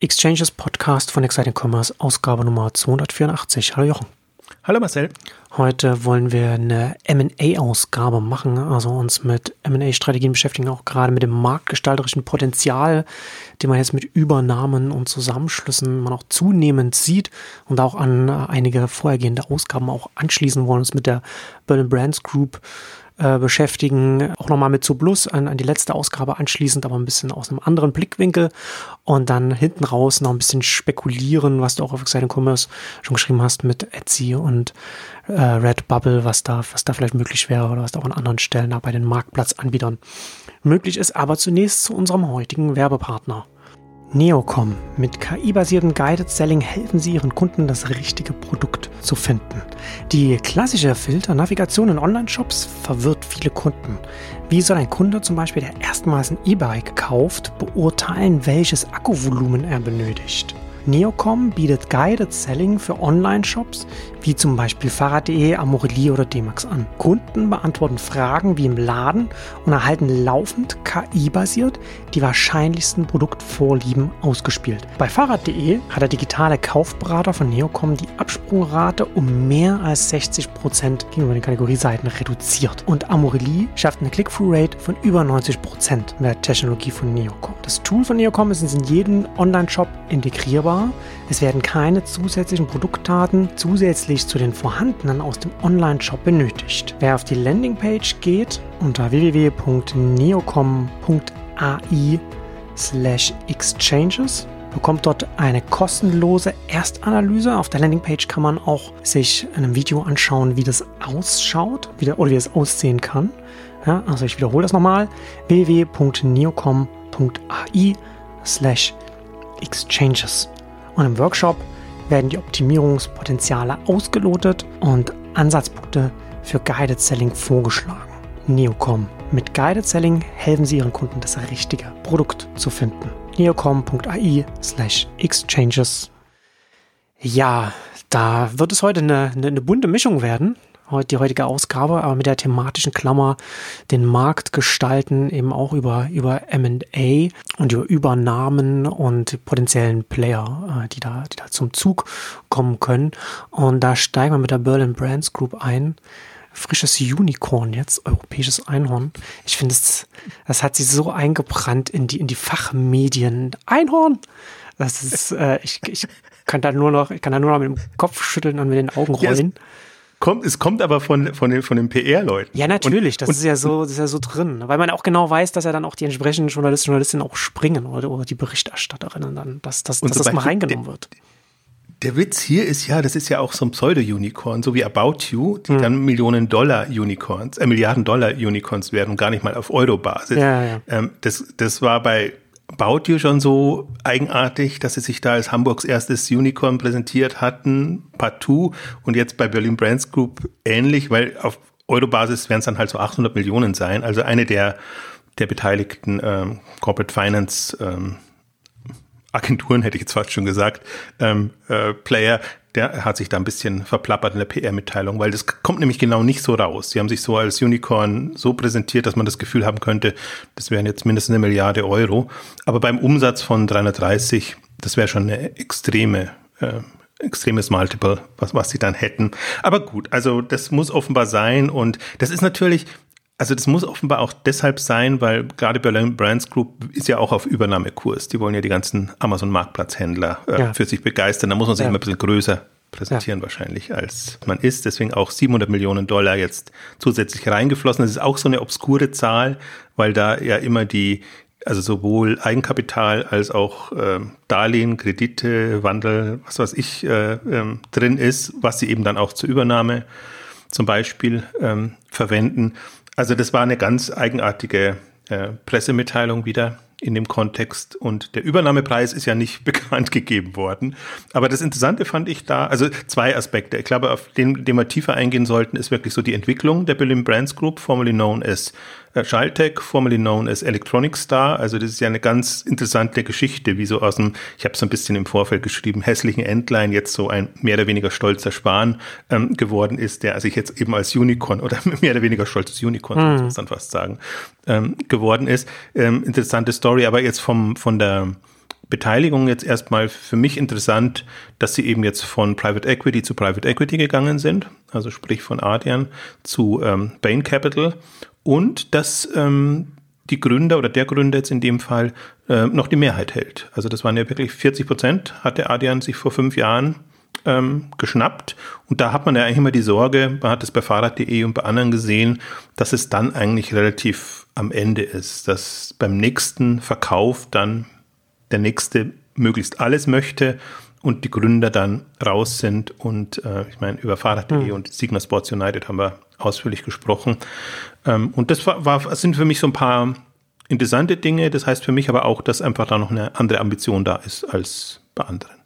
Exchanges Podcast von Exciting Commerce, Ausgabe Nummer 284. Hallo Jochen. Hallo Marcel. Heute wollen wir eine M&A-Ausgabe machen, also uns mit M&A-Strategien beschäftigen, auch gerade mit dem marktgestalterischen Potenzial, den man jetzt mit Übernahmen und Zusammenschlüssen man auch zunehmend sieht und auch an einige vorhergehende Ausgaben auch anschließen wollen, uns mit der Berlin Brands Group äh, beschäftigen. Auch nochmal mit Zublus an, an die letzte Ausgabe anschließend, aber ein bisschen aus einem anderen Blickwinkel. Und dann hinten raus noch ein bisschen spekulieren, was du auch auf Exciting Commerce schon geschrieben hast mit Etsy und äh, Redbubble, was da, was da vielleicht möglich wäre oder was da auch an anderen Stellen da bei den Marktplatzanbietern möglich ist. Aber zunächst zu unserem heutigen Werbepartner. Neocom. Mit KI-basiertem Guided Selling helfen Sie Ihren Kunden, das richtige Produkt zu finden. Die klassische Filternavigation in Online-Shops verwirrt viele Kunden. Wie soll ein Kunde zum Beispiel, der erstmals ein E-Bike kauft, beurteilen, welches Akkuvolumen er benötigt? Neocom bietet Guided Selling für Online-Shops wie zum Beispiel Fahrrad.de, Amorelie oder D-Max an. Kunden beantworten Fragen wie im Laden und erhalten laufend KI-basiert die wahrscheinlichsten Produktvorlieben ausgespielt. Bei Fahrrad.de hat der digitale Kaufberater von Neocom die Absprungrate um mehr als 60 Prozent gegenüber den Kategorieseiten reduziert. Und Amorelie schafft eine Click-Through-Rate von über 90 Prozent mit der Technologie von Neocom. Das Tool von Neocom ist in jedem Online-Shop integrierbar. Es werden keine zusätzlichen Produktdaten zusätzlich zu den vorhandenen aus dem Online-Shop benötigt. Wer auf die Landingpage geht unter www.neocom.ai slash exchanges bekommt dort eine kostenlose Erstanalyse. Auf der Landingpage kann man auch sich in einem Video anschauen, wie das ausschaut wie der, oder wie es aussehen kann. Ja, also ich wiederhole das nochmal. www.neocom.ai slash exchanges. Und im Workshop werden die Optimierungspotenziale ausgelotet und Ansatzpunkte für Guided Selling vorgeschlagen. Neocom. Mit Guided Selling helfen Sie Ihren Kunden, das richtige Produkt zu finden. neocom.ai slash exchanges. Ja, da wird es heute eine, eine, eine bunte Mischung werden die heutige Ausgabe, aber mit der thematischen Klammer den Markt gestalten, eben auch über, über M&A und über Übernahmen und potenziellen Player, äh, die da, die da zum Zug kommen können. Und da steigen wir mit der Berlin Brands Group ein. Frisches Unicorn jetzt, europäisches Einhorn. Ich finde, das, das hat sich so eingebrannt in die, in die Fachmedien. Einhorn! Das ist, äh, ich, ich kann da nur noch, ich kann da nur noch mit dem Kopf schütteln und mit den Augen rollen. Yes kommt, es kommt aber von, von den, von den PR-Leuten. Ja, natürlich, das und, ist ja so, das ist ja so drin. Weil man auch genau weiß, dass ja dann auch die entsprechenden Journalisten, Journalistinnen auch springen oder, oder die Berichterstatterinnen dann, dass, dass, dass das mal reingenommen der, wird. Der Witz hier ist ja, das ist ja auch so ein Pseudo-Unicorn, so wie About You, die hm. dann Millionen Dollar Unicorns, äh, Milliarden Dollar Unicorns werden und gar nicht mal auf Euro-Basis. Ja, ja. Ähm, das, das war bei Baut ihr schon so eigenartig, dass sie sich da als Hamburgs erstes Unicorn präsentiert hatten, partout, und jetzt bei Berlin Brands Group ähnlich, weil auf Eurobasis werden es dann halt so 800 Millionen sein, also eine der, der beteiligten ähm, Corporate Finance ähm, Agenturen, hätte ich jetzt fast schon gesagt, ähm, äh, Player, der hat sich da ein bisschen verplappert in der PR-Mitteilung, weil das kommt nämlich genau nicht so raus. Sie haben sich so als Unicorn so präsentiert, dass man das Gefühl haben könnte, das wären jetzt mindestens eine Milliarde Euro. Aber beim Umsatz von 330, das wäre schon eine extreme äh, extremes Multiple, was, was sie dann hätten. Aber gut, also das muss offenbar sein und das ist natürlich, also das muss offenbar auch deshalb sein, weil gerade Berlin Brands Group ist ja auch auf Übernahmekurs. Die wollen ja die ganzen Amazon-Marktplatzhändler äh, ja. für sich begeistern. Da muss man sich ja. immer ein bisschen größer präsentieren ja. wahrscheinlich, als man ist. Deswegen auch 700 Millionen Dollar jetzt zusätzlich reingeflossen. Das ist auch so eine obskure Zahl, weil da ja immer die, also sowohl Eigenkapital als auch äh, Darlehen, Kredite, Wandel, was weiß ich, äh, ähm, drin ist, was sie eben dann auch zur Übernahme zum Beispiel ähm, verwenden. Also das war eine ganz eigenartige äh, Pressemitteilung wieder in dem Kontext und der Übernahmepreis ist ja nicht bekannt gegeben worden. Aber das Interessante fand ich da, also zwei Aspekte. Ich glaube, auf den, den wir tiefer eingehen sollten, ist wirklich so die Entwicklung der Berlin Brands Group, formerly known as äh, Schaltec, formerly known as Electronic Star. Also das ist ja eine ganz interessante Geschichte, wie so aus dem, ich habe so ein bisschen im Vorfeld geschrieben, hässlichen Endline jetzt so ein mehr oder weniger stolzer Spahn ähm, geworden ist, der sich jetzt eben als Unicorn oder mehr oder weniger stolzes Unicorn, mhm. muss man fast sagen, ähm, geworden ist. Ähm, interessante Story, aber jetzt vom von der Beteiligung jetzt erstmal für mich interessant, dass sie eben jetzt von Private Equity zu Private Equity gegangen sind, also sprich von Ardian zu ähm, Bain Capital und dass ähm, die Gründer oder der Gründer jetzt in dem Fall äh, noch die Mehrheit hält. Also das waren ja wirklich 40 Prozent, hatte Ardian sich vor fünf Jahren ähm, geschnappt. Und da hat man ja eigentlich immer die Sorge, man hat es bei Fahrrad.de und bei anderen gesehen, dass es dann eigentlich relativ am Ende ist, dass beim nächsten Verkauf dann der nächste möglichst alles möchte und die Gründer dann raus sind. Und äh, ich meine, über Fahrrad.de mhm. und Sigma Sports United haben wir ausführlich gesprochen. Ähm, und das war, war, sind für mich so ein paar interessante Dinge. Das heißt für mich aber auch, dass einfach da noch eine andere Ambition da ist als bei anderen.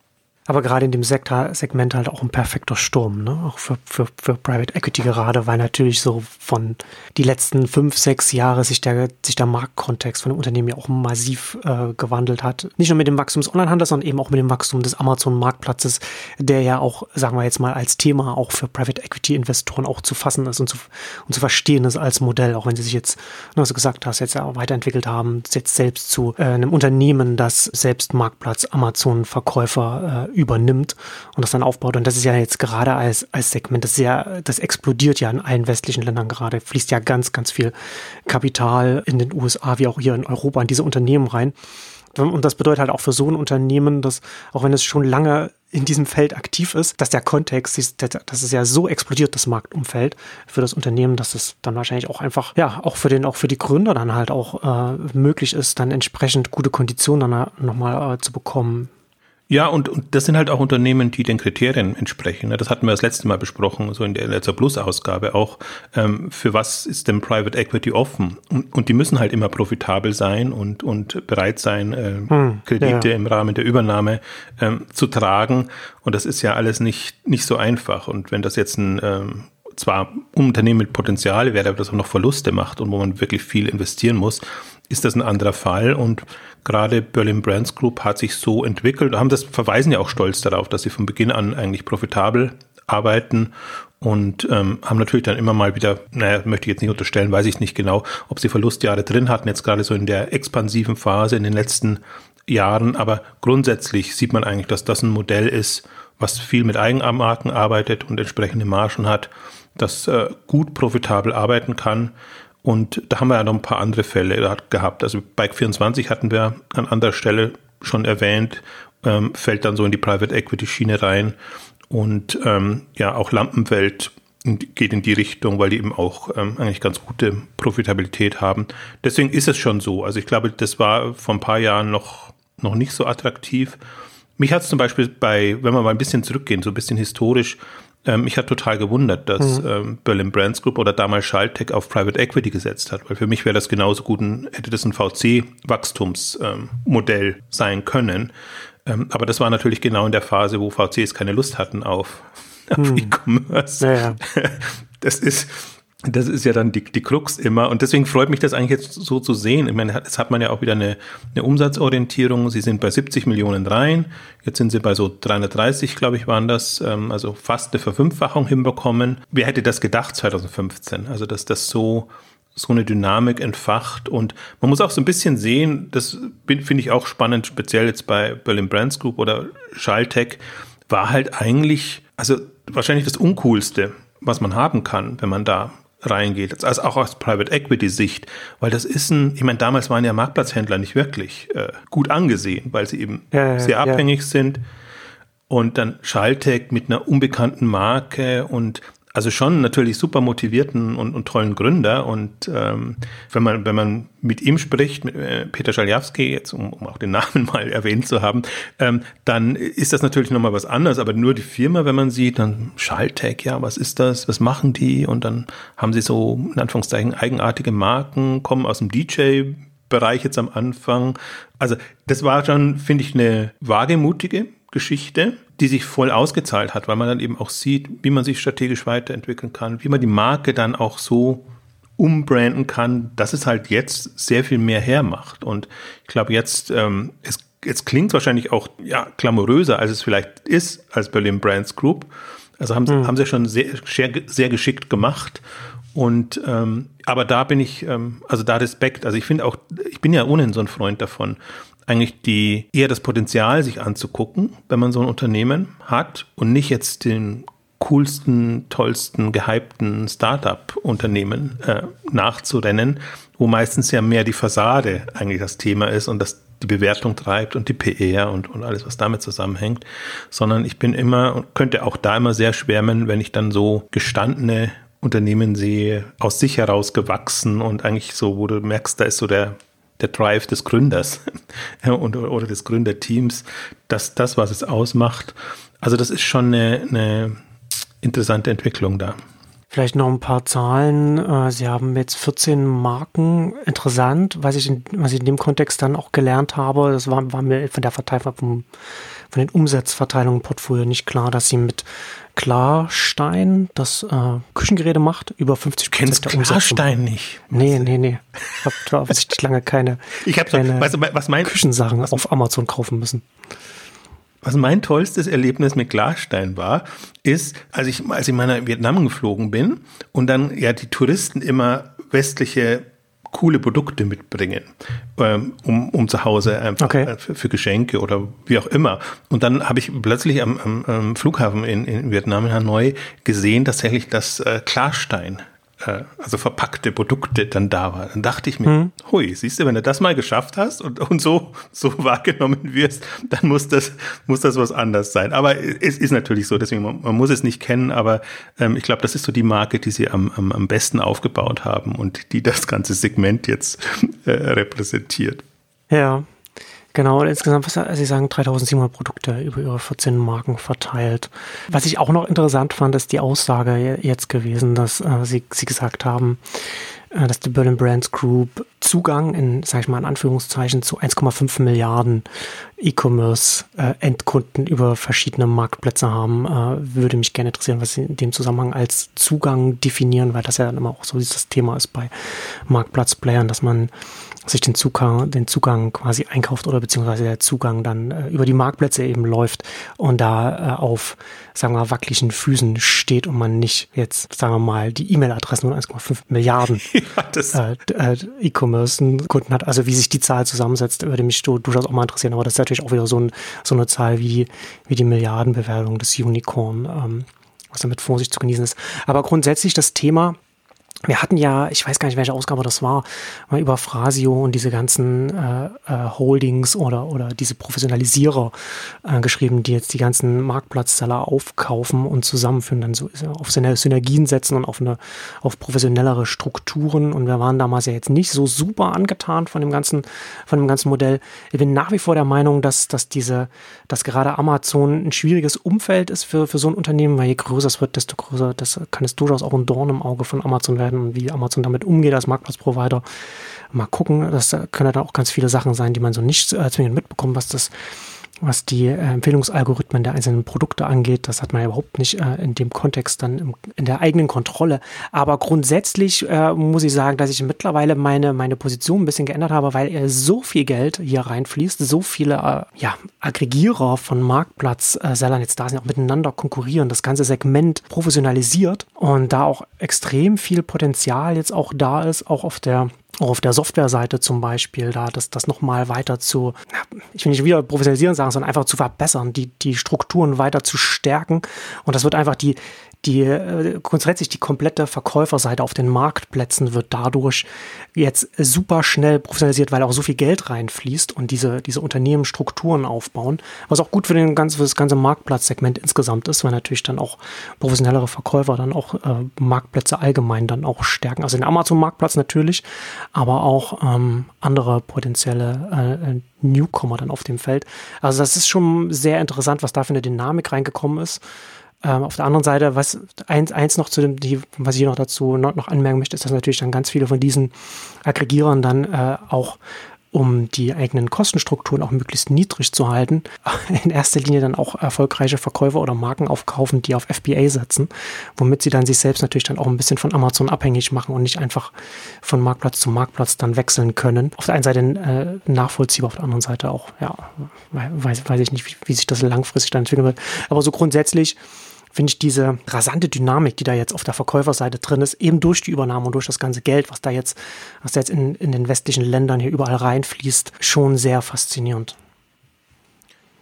Aber gerade in dem Sektor, Segment halt auch ein perfekter Sturm, ne? Auch für, für, für Private Equity gerade, weil natürlich so von die letzten fünf, sechs Jahre sich der, sich der Marktkontext von dem Unternehmen ja auch massiv äh, gewandelt hat. Nicht nur mit dem Wachstum des Onlinehandels, sondern eben auch mit dem Wachstum des Amazon-Marktplatzes, der ja auch, sagen wir jetzt mal, als Thema auch für Private Equity-Investoren auch zu fassen ist und zu, und zu verstehen ist als Modell, auch wenn sie sich jetzt, was du gesagt hast, jetzt ja auch weiterentwickelt haben, jetzt selbst zu äh, einem Unternehmen, das selbst Marktplatz Amazon-Verkäufer äh, übernimmt und das dann aufbaut. Und das ist ja jetzt gerade als, als Segment, das ist ja, das explodiert ja in allen westlichen Ländern gerade, fließt ja ganz, ganz viel Kapital in den USA wie auch hier in Europa in diese Unternehmen rein. Und das bedeutet halt auch für so ein Unternehmen, dass, auch wenn es schon lange in diesem Feld aktiv ist, dass der Kontext, dass es ja so explodiert, das Marktumfeld für das Unternehmen, dass es dann wahrscheinlich auch einfach, ja, auch für den, auch für die Gründer dann halt auch äh, möglich ist, dann entsprechend gute Konditionen dann nochmal äh, zu bekommen. Ja, und, und das sind halt auch Unternehmen, die den Kriterien entsprechen. Das hatten wir das letzte Mal besprochen, so in der letzter Plus-Ausgabe auch. Ähm, für was ist denn Private Equity offen? Und, und die müssen halt immer profitabel sein und, und bereit sein, äh, hm, Kredite ja. im Rahmen der Übernahme ähm, zu tragen. Und das ist ja alles nicht, nicht so einfach. Und wenn das jetzt ein ähm, zwar Unternehmen mit Potenzial wäre, aber das auch noch Verluste macht und wo man wirklich viel investieren muss, ist das ein anderer Fall. Und gerade Berlin Brands Group hat sich so entwickelt, haben das verweisen ja auch stolz darauf, dass sie von Beginn an eigentlich profitabel arbeiten und ähm, haben natürlich dann immer mal wieder, naja, möchte ich jetzt nicht unterstellen, weiß ich nicht genau, ob sie Verlustjahre drin hatten, jetzt gerade so in der expansiven Phase in den letzten Jahren, aber grundsätzlich sieht man eigentlich, dass das ein Modell ist, was viel mit Eigenmarken arbeitet und entsprechende Margen hat, das äh, gut profitabel arbeiten kann. Und da haben wir ja noch ein paar andere Fälle gehabt. Also Bike24 hatten wir an anderer Stelle schon erwähnt, ähm, fällt dann so in die Private Equity Schiene rein. Und ähm, ja, auch Lampenwelt geht in die Richtung, weil die eben auch ähm, eigentlich ganz gute Profitabilität haben. Deswegen ist es schon so. Also ich glaube, das war vor ein paar Jahren noch, noch nicht so attraktiv. Mich hat es zum Beispiel bei, wenn wir mal ein bisschen zurückgehen, so ein bisschen historisch, ähm, mich hat total gewundert, dass mhm. ähm, Berlin Brands Group oder damals Schaltec auf Private Equity gesetzt hat, weil für mich wäre das genauso gut ein, hätte das ein VC-Wachstumsmodell ähm, sein können. Aber das war natürlich genau in der Phase, wo VCs keine Lust hatten auf, auf mhm. E-Commerce. Ja, ja. Das ist, das ist ja dann die, die Krux immer. Und deswegen freut mich das eigentlich jetzt so zu sehen. Ich meine, jetzt hat man ja auch wieder eine, eine Umsatzorientierung. Sie sind bei 70 Millionen rein. Jetzt sind sie bei so 330, glaube ich, waren das. Ähm, also fast eine Verfünffachung hinbekommen. Wer hätte das gedacht 2015? Also, dass das so, so eine Dynamik entfacht. Und man muss auch so ein bisschen sehen, das finde ich auch spannend, speziell jetzt bei Berlin Brands Group oder Schalltech, war halt eigentlich, also wahrscheinlich das Uncoolste, was man haben kann, wenn man da reingeht, also auch aus Private Equity Sicht, weil das ist ein, ich meine, damals waren ja Marktplatzhändler nicht wirklich äh, gut angesehen, weil sie eben ja, ja, sehr abhängig ja. sind. Und dann Schalltech mit einer unbekannten Marke und also schon natürlich super motivierten und, und tollen Gründer. Und ähm, wenn man, wenn man mit ihm spricht, mit äh, Peter Schaljawski, jetzt um, um auch den Namen mal erwähnt zu haben, ähm, dann ist das natürlich nochmal was anderes. Aber nur die Firma, wenn man sieht, dann Schalltech, ja, was ist das? Was machen die? Und dann haben sie so, in Anführungszeichen, eigenartige Marken, kommen aus dem DJ Bereich jetzt am Anfang. Also das war schon, finde ich, eine wagemutige Geschichte, die sich voll ausgezahlt hat, weil man dann eben auch sieht, wie man sich strategisch weiterentwickeln kann, wie man die Marke dann auch so umbranden kann, dass es halt jetzt sehr viel mehr hermacht. Und ich glaube, jetzt, ähm, es, es klingt wahrscheinlich auch ja, glamouröser, als es vielleicht ist als Berlin Brands Group. Also haben, mhm. haben sie schon sehr, sehr, sehr geschickt gemacht. Und ähm, aber da bin ich, ähm, also da Respekt. Also ich finde auch, ich bin ja ohnehin so ein Freund davon, eigentlich die eher das Potenzial sich anzugucken, wenn man so ein Unternehmen hat und nicht jetzt den coolsten, tollsten, gehypten Startup-Unternehmen äh, nachzurennen, wo meistens ja mehr die Fassade eigentlich das Thema ist und das die Bewertung treibt und die PR und, und alles, was damit zusammenhängt, sondern ich bin immer und könnte auch da immer sehr schwärmen, wenn ich dann so gestandene Unternehmen sehe, aus sich heraus gewachsen und eigentlich so, wo du merkst, da ist so der, der Drive des Gründers und, oder des Gründerteams, dass das, was es ausmacht. Also das ist schon eine, eine interessante Entwicklung da. Vielleicht noch ein paar Zahlen. Äh, Sie haben jetzt 14 Marken. Interessant, was ich in, was ich in dem Kontext dann auch gelernt habe, das war, war mir von der Verteilung, von, von den Umsatzverteilungen im Portfolio nicht klar, dass Sie mit Klarstein das äh, Küchengeräte macht, über 50 Prozent der Umsätze. Klarstein nicht? Nee, nee, nee. Ich habe da offensichtlich lange keine, ich hab so, keine weißt du, was mein, Küchensachen was, auf Amazon kaufen müssen. Was mein tollstes Erlebnis mit Klarstein war, ist, als ich, als ich mal nach Vietnam geflogen bin und dann ja die Touristen immer westliche coole Produkte mitbringen, ähm, um, um zu Hause einfach okay. Äh, für, für, Geschenke oder wie auch immer. Und dann habe ich plötzlich am, am, am Flughafen in, in Vietnam, in Hanoi, gesehen tatsächlich, dass äh, Klarstein äh, also verpackte Produkte dann da war. Dann dachte ich mir, hm. hui, siehst du, wenn du das mal geschafft hast und, und so, so wahrgenommen wirst, dann muss das, muss das was anders sein. Aber es ist natürlich so, deswegen, man, man muss es nicht kennen, aber ähm, ich glaube, das ist so die Marke, die sie am, am, am besten aufgebaut haben und die das ganze Segment jetzt äh, repräsentiert. Ja, Genau, insgesamt, was Sie sagen, 3700 Produkte über Ihre 14 Marken verteilt. Was ich auch noch interessant fand, ist die Aussage jetzt gewesen, dass äh, Sie, Sie gesagt haben, äh, dass die Berlin Brands Group Zugang in, sag ich mal in Anführungszeichen, zu 1,5 Milliarden E-Commerce-Endkunden äh, über verschiedene Marktplätze haben. Äh, würde mich gerne interessieren, was Sie in dem Zusammenhang als Zugang definieren, weil das ja dann immer auch so dieses Thema ist bei Marktplatzplayern, dass man sich den Zugang, den Zugang quasi einkauft oder beziehungsweise der Zugang dann äh, über die Marktplätze eben läuft und da äh, auf, sagen wir, wackeligen Füßen steht und man nicht jetzt, sagen wir mal, die E-Mail-Adressen von 1,5 Milliarden ja, äh, äh, E-Commerce-Kunden hat. Also wie sich die Zahl zusammensetzt, würde mich durchaus auch mal interessieren. Aber das ist natürlich auch wieder so, ein, so eine Zahl wie, wie die Milliardenbewertung des Unicorn, ähm, was damit Vorsicht zu genießen ist. Aber grundsätzlich das Thema, wir hatten ja, ich weiß gar nicht, welche Ausgabe das war, mal über Phrasio und diese ganzen äh, äh, Holdings oder, oder diese Professionalisierer äh, geschrieben, die jetzt die ganzen Marktplatzseller aufkaufen und zusammenführen, dann so auf Synergien setzen und auf eine auf professionellere Strukturen. Und wir waren damals ja jetzt nicht so super angetan von dem ganzen, von dem ganzen Modell. Ich bin nach wie vor der Meinung, dass, dass diese, dass gerade Amazon ein schwieriges Umfeld ist für, für so ein Unternehmen, weil je größer es wird, desto größer, das kann es durchaus auch ein Dorn im Auge von Amazon werden werden wie Amazon damit umgeht als Marktplatzprovider. Mal gucken, das können dann auch ganz viele Sachen sein, die man so nicht äh, zwingend mitbekommt, was das was die äh, Empfehlungsalgorithmen der einzelnen Produkte angeht. Das hat man ja überhaupt nicht äh, in dem Kontext dann im, in der eigenen Kontrolle. Aber grundsätzlich äh, muss ich sagen, dass ich mittlerweile meine, meine Position ein bisschen geändert habe, weil äh, so viel Geld hier reinfließt, so viele äh, ja, Aggregierer von Marktplatzsellern jetzt da sind, auch miteinander konkurrieren, das ganze Segment professionalisiert und da auch extrem viel Potenzial jetzt auch da ist, auch auf der auf der Softwareseite zum Beispiel, da das, das nochmal weiter zu, ich will nicht wieder professionalisieren sagen, sondern einfach zu verbessern, die, die Strukturen weiter zu stärken. Und das wird einfach die, die äh, grundsätzlich die komplette Verkäuferseite auf den Marktplätzen wird dadurch jetzt super schnell professionalisiert, weil auch so viel Geld reinfließt und diese, diese Unternehmen Strukturen aufbauen, was auch gut für, den ganzen, für das ganze Marktplatzsegment insgesamt ist, weil natürlich dann auch professionellere Verkäufer dann auch äh, Marktplätze allgemein dann auch stärken. Also den Amazon-Marktplatz natürlich, aber auch ähm, andere potenzielle äh, Newcomer dann auf dem Feld. Also das ist schon sehr interessant, was da für eine Dynamik reingekommen ist. Ähm, auf der anderen Seite, was eins, eins noch zu dem, die, was ich noch dazu noch, noch anmerken möchte, ist, dass natürlich dann ganz viele von diesen Aggregierern dann äh, auch um die eigenen Kostenstrukturen auch möglichst niedrig zu halten, in erster Linie dann auch erfolgreiche Verkäufer oder Marken aufkaufen, die auf FBA setzen, womit sie dann sich selbst natürlich dann auch ein bisschen von Amazon abhängig machen und nicht einfach von Marktplatz zu Marktplatz dann wechseln können. Auf der einen Seite äh, nachvollziehbar, auf der anderen Seite auch, ja, weiß, weiß ich nicht, wie, wie sich das langfristig dann entwickeln wird. Aber so grundsätzlich finde ich diese rasante Dynamik, die da jetzt auf der Verkäuferseite drin ist, eben durch die Übernahme und durch das ganze Geld, was da jetzt, was da jetzt in, in den westlichen Ländern hier überall reinfließt, schon sehr faszinierend.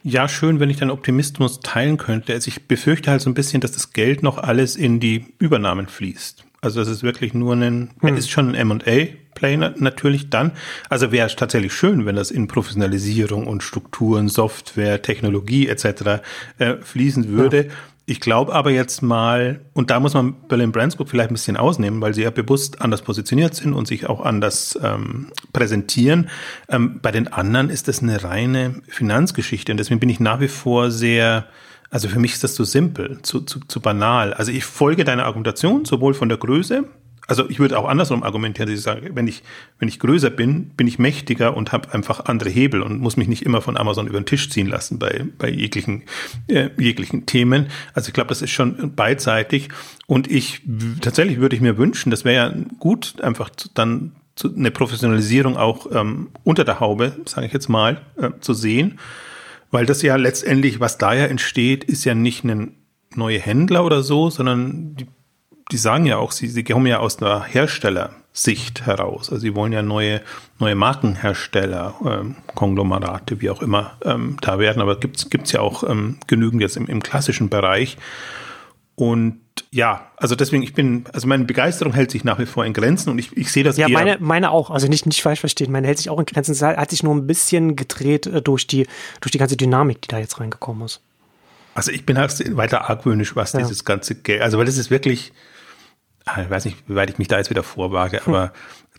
Ja, schön, wenn ich deinen Optimismus teilen könnte. Also ich befürchte halt so ein bisschen, dass das Geld noch alles in die Übernahmen fließt. Also das ist wirklich nur ein, hm. ist schon ein M&A-Play natürlich dann. Also wäre es tatsächlich schön, wenn das in Professionalisierung und Strukturen, Software, Technologie etc. Äh, fließen würde. Ja. Ich glaube aber jetzt mal, und da muss man Berlin Brands Group vielleicht ein bisschen ausnehmen, weil sie ja bewusst anders positioniert sind und sich auch anders ähm, präsentieren. Ähm, bei den anderen ist das eine reine Finanzgeschichte und deswegen bin ich nach wie vor sehr, also für mich ist das zu simpel, zu, zu, zu banal. Also ich folge deiner Argumentation, sowohl von der Größe, also ich würde auch andersrum argumentieren, dass ich sage, wenn ich, wenn ich größer bin, bin ich mächtiger und habe einfach andere Hebel und muss mich nicht immer von Amazon über den Tisch ziehen lassen bei, bei jeglichen, äh, jeglichen Themen. Also ich glaube, das ist schon beidseitig. Und ich tatsächlich würde ich mir wünschen, das wäre ja gut, einfach dann zu, eine Professionalisierung auch ähm, unter der Haube, sage ich jetzt mal, äh, zu sehen. Weil das ja letztendlich, was da ja entsteht, ist ja nicht ein neue Händler oder so, sondern die die sagen ja auch, sie, sie kommen ja aus einer Herstellersicht heraus. Also sie wollen ja neue, neue Markenhersteller, ähm, Konglomerate, wie auch immer, ähm, da werden. Aber gibt's gibt's ja auch ähm, genügend jetzt im, im klassischen Bereich. Und ja, also deswegen, ich bin, also meine Begeisterung hält sich nach wie vor in Grenzen und ich, ich sehe das Ja, meine, meine auch, also nicht, nicht falsch verstehen, meine hält sich auch in Grenzen. Es hat sich nur ein bisschen gedreht äh, durch die, durch die ganze Dynamik, die da jetzt reingekommen ist. Also ich bin halt weiter argwöhnisch, was ja. dieses ganze Geld, also weil das ist wirklich, ich weiß nicht, wie weit ich mich da jetzt wieder vorwage, hm. aber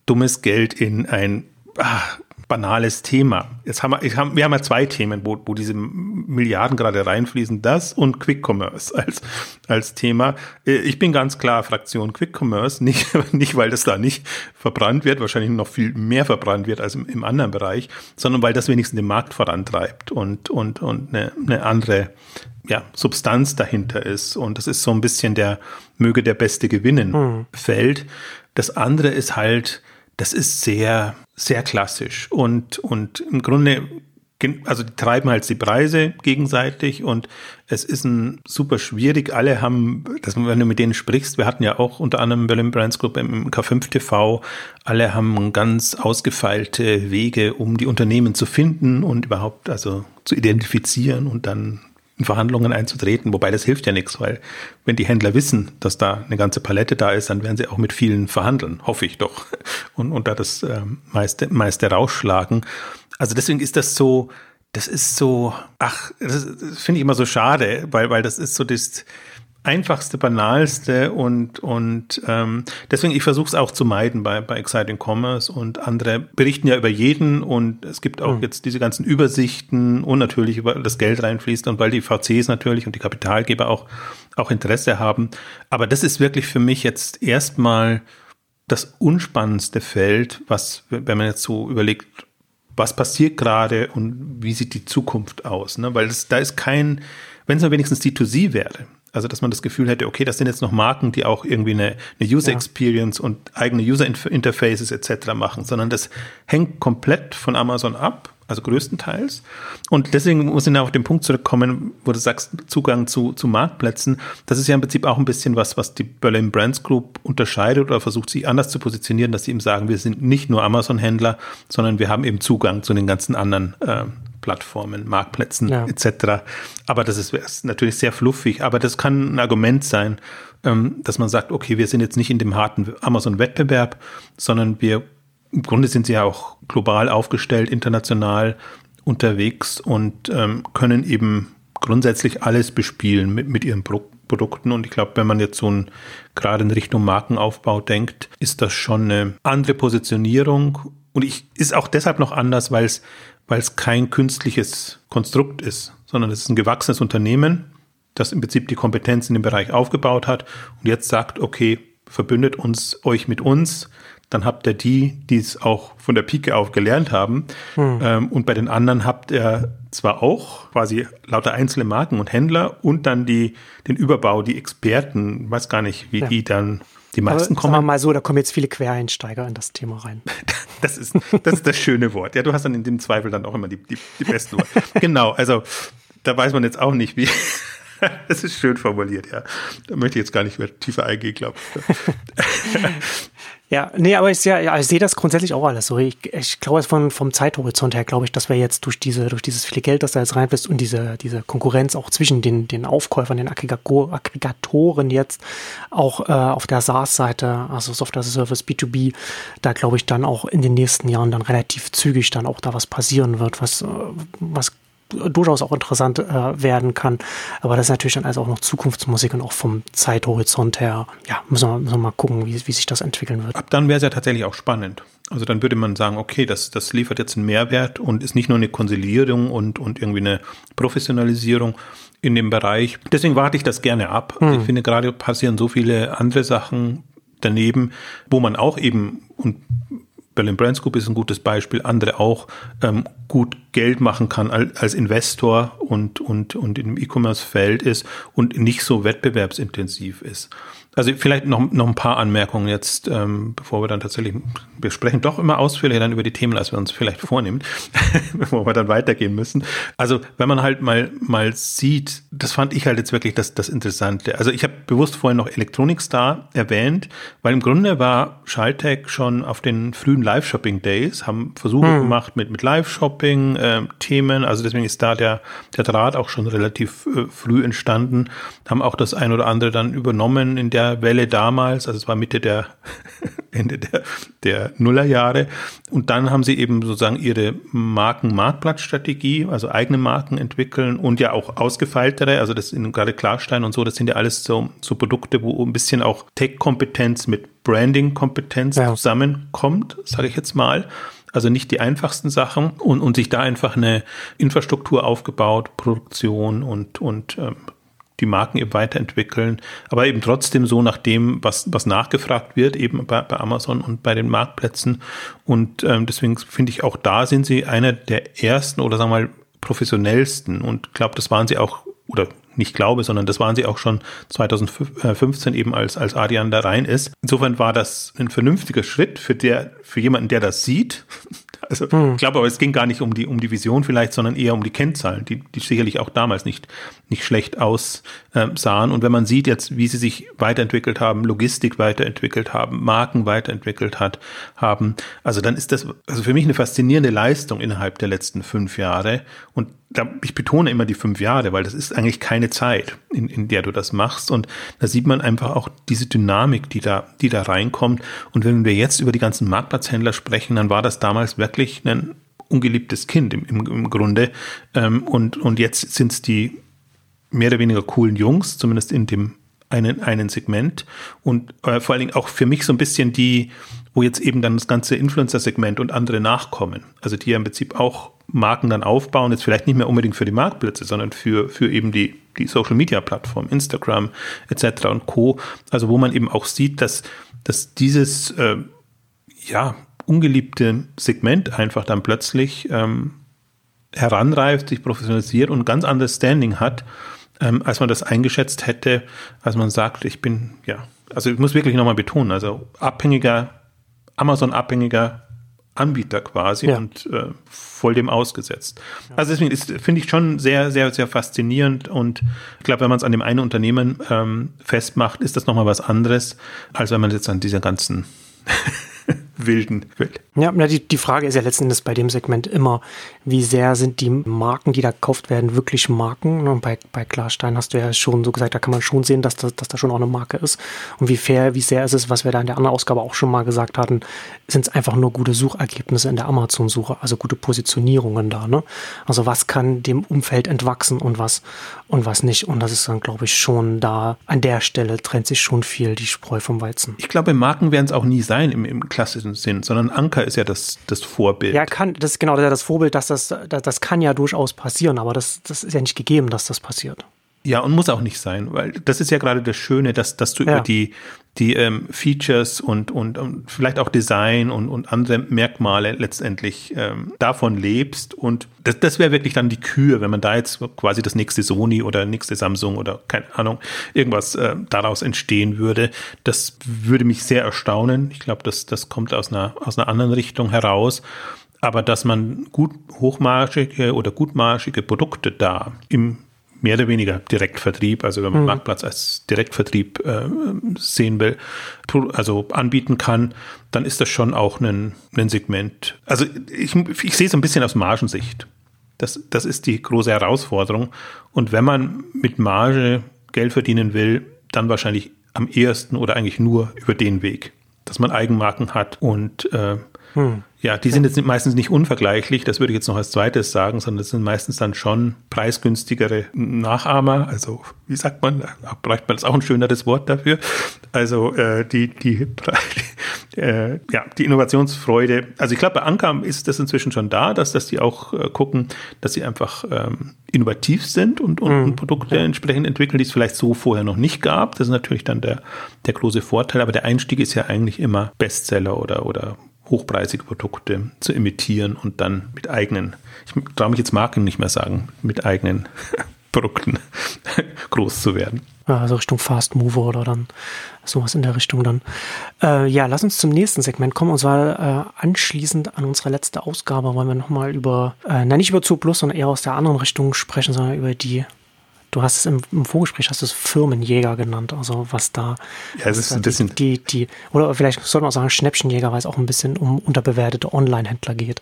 dummes Geld in ein ach, banales Thema. Jetzt haben wir, ich hab, wir haben ja zwei Themen, wo, wo diese Milliarden gerade reinfließen. Das und Quick Commerce als, als Thema. Äh, ich bin ganz klar Fraktion Quick Commerce, nicht, nicht weil das da nicht verbrannt wird, wahrscheinlich noch viel mehr verbrannt wird als im, im anderen Bereich, sondern weil das wenigstens den Markt vorantreibt und, und, und eine, eine andere ja, Substanz dahinter ist. Und das ist so ein bisschen der möge der Beste gewinnen mhm. Feld. Das andere ist halt, das ist sehr, sehr klassisch. Und, und im Grunde, also die treiben halt die Preise gegenseitig und es ist ein super schwierig. Alle haben, dass, wenn du mit denen sprichst, wir hatten ja auch unter anderem Berlin Brands Group im K5 TV, alle haben ganz ausgefeilte Wege, um die Unternehmen zu finden und überhaupt also zu identifizieren und dann in Verhandlungen einzutreten, wobei das hilft ja nichts, weil wenn die Händler wissen, dass da eine ganze Palette da ist, dann werden sie auch mit vielen verhandeln, hoffe ich doch, und, und da das äh, meiste, meiste rausschlagen. Also deswegen ist das so, das ist so, ach, das, das finde ich immer so schade, weil, weil das ist so das, einfachste, banalste und, und ähm, deswegen, ich versuche es auch zu meiden bei, bei Exciting Commerce und andere berichten ja über jeden und es gibt auch mhm. jetzt diese ganzen Übersichten und natürlich über das Geld reinfließt und weil die VCs natürlich und die Kapitalgeber auch, auch Interesse haben. Aber das ist wirklich für mich jetzt erstmal das unspannendste Feld, was, wenn man jetzt so überlegt, was passiert gerade und wie sieht die Zukunft aus, ne? Weil das, da ist kein, wenn es nur wenigstens D2C wäre, also, dass man das Gefühl hätte, okay, das sind jetzt noch Marken, die auch irgendwie eine, eine User Experience ja. und eigene User Interfaces etc. machen, sondern das hängt komplett von Amazon ab, also größtenteils. Und deswegen muss ich auf den Punkt zurückkommen, wo du sagst, Zugang zu, zu Marktplätzen. Das ist ja im Prinzip auch ein bisschen was, was die Berlin Brands Group unterscheidet oder versucht, sich anders zu positionieren, dass sie eben sagen, wir sind nicht nur Amazon-Händler, sondern wir haben eben Zugang zu den ganzen anderen äh, Plattformen, Marktplätzen ja. etc. Aber das ist, ist, natürlich sehr fluffig, aber das kann ein Argument sein, ähm, dass man sagt, okay, wir sind jetzt nicht in dem harten Amazon-Wettbewerb, sondern wir, im Grunde sind sie ja auch global aufgestellt, international unterwegs und ähm, können eben grundsätzlich alles bespielen mit, mit ihren Pro Produkten. Und ich glaube, wenn man jetzt so ein, gerade in Richtung Markenaufbau denkt, ist das schon eine andere Positionierung. Und ich ist auch deshalb noch anders, weil es weil es kein künstliches Konstrukt ist, sondern es ist ein gewachsenes Unternehmen, das im Prinzip die Kompetenz in dem Bereich aufgebaut hat und jetzt sagt, okay, verbündet uns euch mit uns, dann habt ihr die, die es auch von der Pike auf gelernt haben. Hm. Ähm, und bei den anderen habt ihr zwar auch quasi lauter einzelne Marken und Händler und dann die, den Überbau, die Experten, weiß gar nicht, wie ja. die dann die meisten Aber, kommen. Sagen wir mal so, da kommen jetzt viele Quereinsteiger in das Thema rein. das, ist, das ist das schöne Wort. Ja, du hast dann in dem Zweifel dann auch immer die, die, die besten Worte. genau, also da weiß man jetzt auch nicht, wie, das ist schön formuliert, ja. Da möchte ich jetzt gar nicht mehr tiefer eingehen, glaube ich. Ja, nee, aber ich sehe, ja, ich das grundsätzlich auch alles so. Ich, ich glaube, von, vom Zeithorizont her glaube ich, dass wir jetzt durch diese, durch dieses viele Geld, das da jetzt reinfließt und diese, diese Konkurrenz auch zwischen den, den Aufkäufern, den Aggregatoren jetzt auch äh, auf der SaaS-Seite, also Software Service B2B, da glaube ich dann auch in den nächsten Jahren dann relativ zügig dann auch da was passieren wird, was, äh, was durchaus auch interessant äh, werden kann. Aber das ist natürlich dann also auch noch Zukunftsmusik und auch vom Zeithorizont her, ja, müssen wir, müssen wir mal gucken, wie, wie sich das entwickeln wird. Ab dann wäre es ja tatsächlich auch spannend. Also dann würde man sagen, okay, das, das liefert jetzt einen Mehrwert und ist nicht nur eine Konsilierung und, und irgendwie eine Professionalisierung in dem Bereich. Deswegen warte ich das gerne ab. Hm. Ich finde, gerade passieren so viele andere Sachen daneben, wo man auch eben, und Berlin Brands Group ist ein gutes Beispiel, andere auch ähm, gut Geld machen kann als Investor und, und, und im E-Commerce-Feld ist und nicht so wettbewerbsintensiv ist. Also vielleicht noch, noch ein paar Anmerkungen jetzt, ähm, bevor wir dann tatsächlich, wir sprechen doch immer ausführlicher dann über die Themen, als wir uns vielleicht vornehmen, bevor wir dann weitergehen müssen. Also wenn man halt mal, mal sieht, das fand ich halt jetzt wirklich das, das Interessante. Also ich habe bewusst vorhin noch Electronic Star erwähnt, weil im Grunde war Schaltech schon auf den frühen Live-Shopping-Days, haben Versuche hm. gemacht mit, mit Live-Shopping-Themen, äh, also deswegen ist da der, der Draht auch schon relativ äh, früh entstanden, haben auch das ein oder andere dann übernommen in der der Welle damals, also es war Mitte der, Ende der, der Nullerjahre. Und dann haben sie eben sozusagen ihre Marken-Marktplatzstrategie, also eigene Marken entwickeln und ja auch ausgefeiltere, also das sind gerade Klarstein und so, das sind ja alles so, so Produkte, wo ein bisschen auch Tech-Kompetenz mit Branding-Kompetenz ja. zusammenkommt, sage ich jetzt mal. Also nicht die einfachsten Sachen und, und sich da einfach eine Infrastruktur aufgebaut, Produktion und, und ähm, die Marken eben weiterentwickeln, aber eben trotzdem so nach dem, was, was nachgefragt wird, eben bei, bei Amazon und bei den Marktplätzen. Und ähm, deswegen finde ich auch da sind sie einer der ersten oder sagen wir mal professionellsten und glaube, das waren sie auch oder nicht glaube, sondern das waren sie auch schon 2015 eben als, als Arian da rein ist. Insofern war das ein vernünftiger Schritt für der, für jemanden, der das sieht, also hm. ich glaube aber, es ging gar nicht um die, um die Vision vielleicht, sondern eher um die Kennzahlen, die, die sicherlich auch damals nicht, nicht schlecht aussahen. Und wenn man sieht jetzt, wie sie sich weiterentwickelt haben, Logistik weiterentwickelt haben, Marken weiterentwickelt hat, haben, also dann ist das also für mich eine faszinierende Leistung innerhalb der letzten fünf Jahre. Und ich betone immer die fünf Jahre, weil das ist eigentlich keine Zeit, in, in der du das machst. Und da sieht man einfach auch diese Dynamik, die da, die da reinkommt. Und wenn wir jetzt über die ganzen Marktplatzhändler sprechen, dann war das damals wirklich ein ungeliebtes Kind im, im, im Grunde. Ähm, und, und jetzt sind es die mehr oder weniger coolen Jungs, zumindest in dem einen, einen Segment. Und äh, vor allen Dingen auch für mich so ein bisschen die, wo jetzt eben dann das ganze Influencer-Segment und andere nachkommen. Also die ja im Prinzip auch Marken dann aufbauen, jetzt vielleicht nicht mehr unbedingt für die Marktplätze, sondern für, für eben die, die Social Media Plattform, Instagram etc. und Co. Also wo man eben auch sieht, dass, dass dieses äh, ja, ungeliebte Segment einfach dann plötzlich ähm, heranreift, sich professionalisiert und ganz anderes Standing hat, ähm, als man das eingeschätzt hätte, als man sagt, ich bin, ja, also ich muss wirklich nochmal betonen, also abhängiger, Amazon-abhängiger Anbieter quasi ja. und äh, voll dem ausgesetzt. Also deswegen finde ich schon sehr, sehr, sehr faszinierend und ich glaube, wenn man es an dem einen Unternehmen ähm, festmacht, ist das nochmal was anderes, als wenn man jetzt an dieser ganzen wilden Welt. Ja, die, die Frage ist ja letzten Endes bei dem Segment immer, wie sehr sind die Marken, die da gekauft werden, wirklich Marken? Und bei, bei Klarstein hast du ja schon so gesagt, da kann man schon sehen, dass, das, dass da schon auch eine Marke ist. Und wie fair, wie sehr ist es, was wir da in der anderen Ausgabe auch schon mal gesagt hatten, sind es einfach nur gute Suchergebnisse in der Amazon-Suche, also gute Positionierungen da. Ne? Also was kann dem Umfeld entwachsen und was und was nicht. Und das ist dann, glaube ich, schon da, an der Stelle trennt sich schon viel die Spreu vom Weizen. Ich glaube, Marken werden es auch nie sein im, im klassischen Sinn, sondern Anker ist ja das, das Vorbild. Ja, kann, das ist genau das, das Vorbild, dass das, das, das kann ja durchaus passieren, aber das, das ist ja nicht gegeben, dass das passiert. Ja, und muss auch nicht sein, weil das ist ja gerade das Schöne, dass, dass du ja. über die, die ähm, Features und, und, und vielleicht auch Design und, und andere Merkmale letztendlich ähm, davon lebst. Und das, das wäre wirklich dann die Kür, wenn man da jetzt quasi das nächste Sony oder nächste Samsung oder keine Ahnung, irgendwas äh, daraus entstehen würde. Das würde mich sehr erstaunen. Ich glaube, das, das kommt aus einer, aus einer anderen Richtung heraus. Aber dass man gut hochmarschige oder gutmarschige Produkte da im mehr oder weniger Direktvertrieb, also wenn man mhm. Marktplatz als Direktvertrieb äh, sehen will, also anbieten kann, dann ist das schon auch ein, ein Segment. Also ich, ich sehe es ein bisschen aus Margensicht. Das, das ist die große Herausforderung. Und wenn man mit Marge Geld verdienen will, dann wahrscheinlich am ehesten oder eigentlich nur über den Weg, dass man Eigenmarken hat und äh, hm. Ja, die sind jetzt meistens nicht unvergleichlich, das würde ich jetzt noch als zweites sagen, sondern das sind meistens dann schon preisgünstigere Nachahmer. Also, wie sagt man, da braucht man jetzt auch ein schöneres Wort dafür. Also, äh, die, die, äh, ja, die Innovationsfreude. Also, ich glaube, bei Ankam ist das inzwischen schon da, dass, dass die auch äh, gucken, dass sie einfach ähm, innovativ sind und, und, mhm. Produkte ja. entsprechend entwickeln, die es vielleicht so vorher noch nicht gab. Das ist natürlich dann der, der große Vorteil. Aber der Einstieg ist ja eigentlich immer Bestseller oder, oder hochpreisige Produkte zu imitieren und dann mit eigenen, ich traue mich jetzt Marken nicht mehr sagen, mit eigenen Produkten groß zu werden. Also Richtung Fast Mover oder dann sowas in der Richtung dann. Äh, ja, lass uns zum nächsten Segment kommen und zwar äh, anschließend an unsere letzte Ausgabe wollen wir nochmal über, äh, nein, nicht über Zug Plus, sondern eher aus der anderen Richtung sprechen, sondern über die Du hast es im, im Vorgespräch hast du es Firmenjäger genannt, also was da. Ja, es ist ein bisschen. Die, die, oder vielleicht sollte man auch sagen Schnäppchenjäger, weil es auch ein bisschen um unterbewertete Online-Händler geht.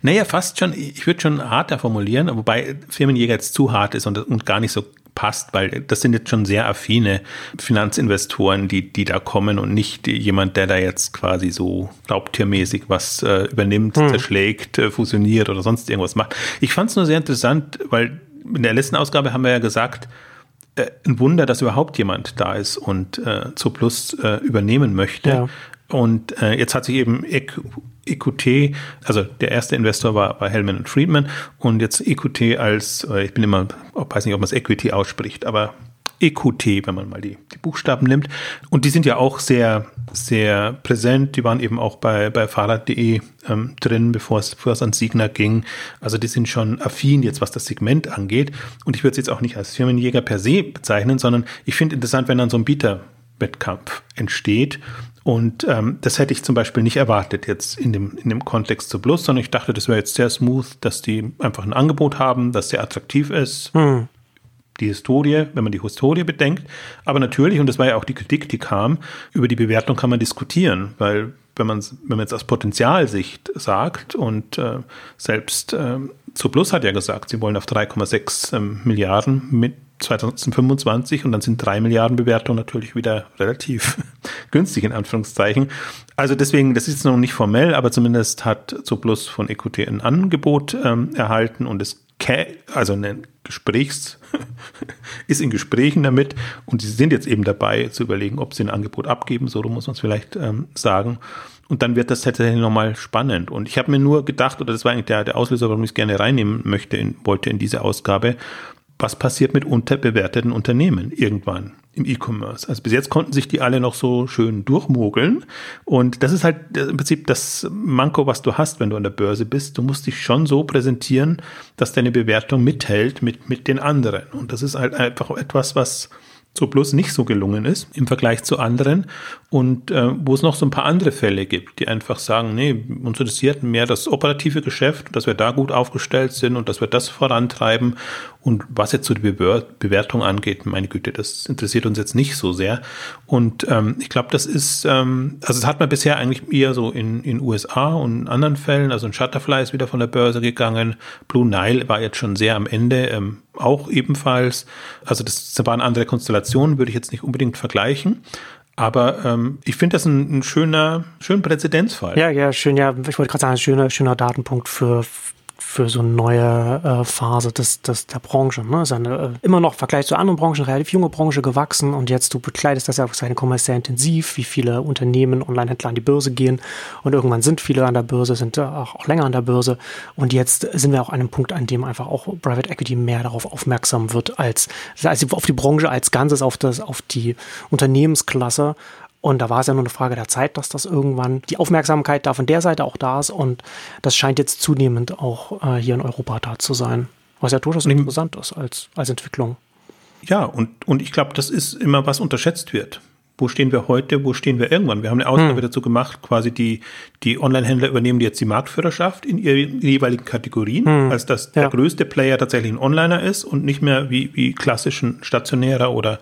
Naja, fast schon. Ich würde schon harter formulieren, wobei Firmenjäger jetzt zu hart ist und, und gar nicht so passt, weil das sind jetzt schon sehr affine Finanzinvestoren, die, die da kommen und nicht jemand, der da jetzt quasi so raubtiermäßig was äh, übernimmt, hm. zerschlägt, äh, fusioniert oder sonst irgendwas macht. Ich fand es nur sehr interessant, weil in der letzten Ausgabe haben wir ja gesagt, äh, ein Wunder, dass überhaupt jemand da ist und äh, Plus äh, übernehmen möchte. Ja. Und äh, jetzt hat sich eben EQT, also der erste Investor war, war Hellman und Friedman und jetzt EQT als, äh, ich bin immer, weiß nicht, ob man es Equity ausspricht, aber EQT, wenn man mal die, die Buchstaben nimmt. Und die sind ja auch sehr, sehr präsent. Die waren eben auch bei, bei Fahrrad.de ähm, drin, bevor es, an Signer ging. Also die sind schon affin jetzt, was das Segment angeht. Und ich würde es jetzt auch nicht als Firmenjäger per se bezeichnen, sondern ich finde interessant, wenn dann so ein Bieterwettkampf entsteht. Und ähm, das hätte ich zum Beispiel nicht erwartet jetzt in dem, in dem Kontext zu Plus, sondern ich dachte, das wäre jetzt sehr smooth, dass die einfach ein Angebot haben, das sehr attraktiv ist. Hm die Historie, wenn man die Historie bedenkt. Aber natürlich, und das war ja auch die Kritik, die kam, über die Bewertung kann man diskutieren, weil wenn man wenn man jetzt aus Potenzialsicht sagt und äh, selbst äh, Plus hat ja gesagt, sie wollen auf 3,6 ähm, Milliarden mit 2025 und dann sind drei Milliarden Bewertung natürlich wieder relativ günstig in Anführungszeichen. Also deswegen, das ist noch nicht formell, aber zumindest hat Plus von EQT ein Angebot ähm, erhalten und es also ein Gesprächs, ist in Gesprächen damit und sie sind jetzt eben dabei zu überlegen, ob sie ein Angebot abgeben, so muss man es vielleicht ähm, sagen. Und dann wird das tatsächlich nochmal spannend. Und ich habe mir nur gedacht, oder das war eigentlich der, der Auslöser, warum ich es gerne reinnehmen möchte, in, wollte in diese Ausgabe, was passiert mit unterbewerteten Unternehmen irgendwann im E-Commerce. Also bis jetzt konnten sich die alle noch so schön durchmogeln. Und das ist halt im Prinzip das Manko, was du hast, wenn du an der Börse bist. Du musst dich schon so präsentieren, dass deine Bewertung mithält mit, mit den anderen. Und das ist halt einfach etwas, was so bloß nicht so gelungen ist im Vergleich zu anderen und äh, wo es noch so ein paar andere Fälle gibt, die einfach sagen, nee, uns interessiert mehr das operative Geschäft, dass wir da gut aufgestellt sind und dass wir das vorantreiben und was jetzt so die Bewertung angeht, meine Güte, das interessiert uns jetzt nicht so sehr und ähm, ich glaube, das ist, ähm, also es hat man bisher eigentlich eher so in in USA und in anderen Fällen, also ein Shutterfly ist wieder von der Börse gegangen, Blue Nile war jetzt schon sehr am Ende, ähm, auch ebenfalls. Also das waren andere Konstellationen, würde ich jetzt nicht unbedingt vergleichen. Aber ähm, ich finde das ein, ein schöner, schöner Präzedenzfall. Ja, ja, schön, ja, ich wollte gerade sagen, schöner, schöner Datenpunkt für, für so eine neue äh, Phase des, des, der Branche. Ne? Ist äh, immer noch im Vergleich zu anderen Branchen relativ junge Branche gewachsen und jetzt du bekleidest das ja auf seine Kommerz sehr intensiv, wie viele Unternehmen, Online-Händler an die Börse gehen und irgendwann sind viele an der Börse, sind auch, auch länger an der Börse und jetzt sind wir auch an einem Punkt, an dem einfach auch Private Equity mehr darauf aufmerksam wird als, als auf die Branche als Ganzes, auf das, auf die Unternehmensklasse und da war es ja nur eine Frage der Zeit, dass das irgendwann die Aufmerksamkeit da von der Seite auch da ist. Und das scheint jetzt zunehmend auch äh, hier in Europa da zu sein. Was ja durchaus mhm. interessant ist als, als Entwicklung. Ja, und, und ich glaube, das ist immer, was unterschätzt wird. wo stehen wir heute, wo stehen wir irgendwann. Wir haben eine Ausgabe hm. dazu gemacht, quasi die, die Online-Händler übernehmen jetzt die Marktführerschaft in ihren jeweiligen Kategorien, hm. als dass ja. der größte Player tatsächlich ein Onliner ist und nicht mehr wie, wie klassischen stationärer oder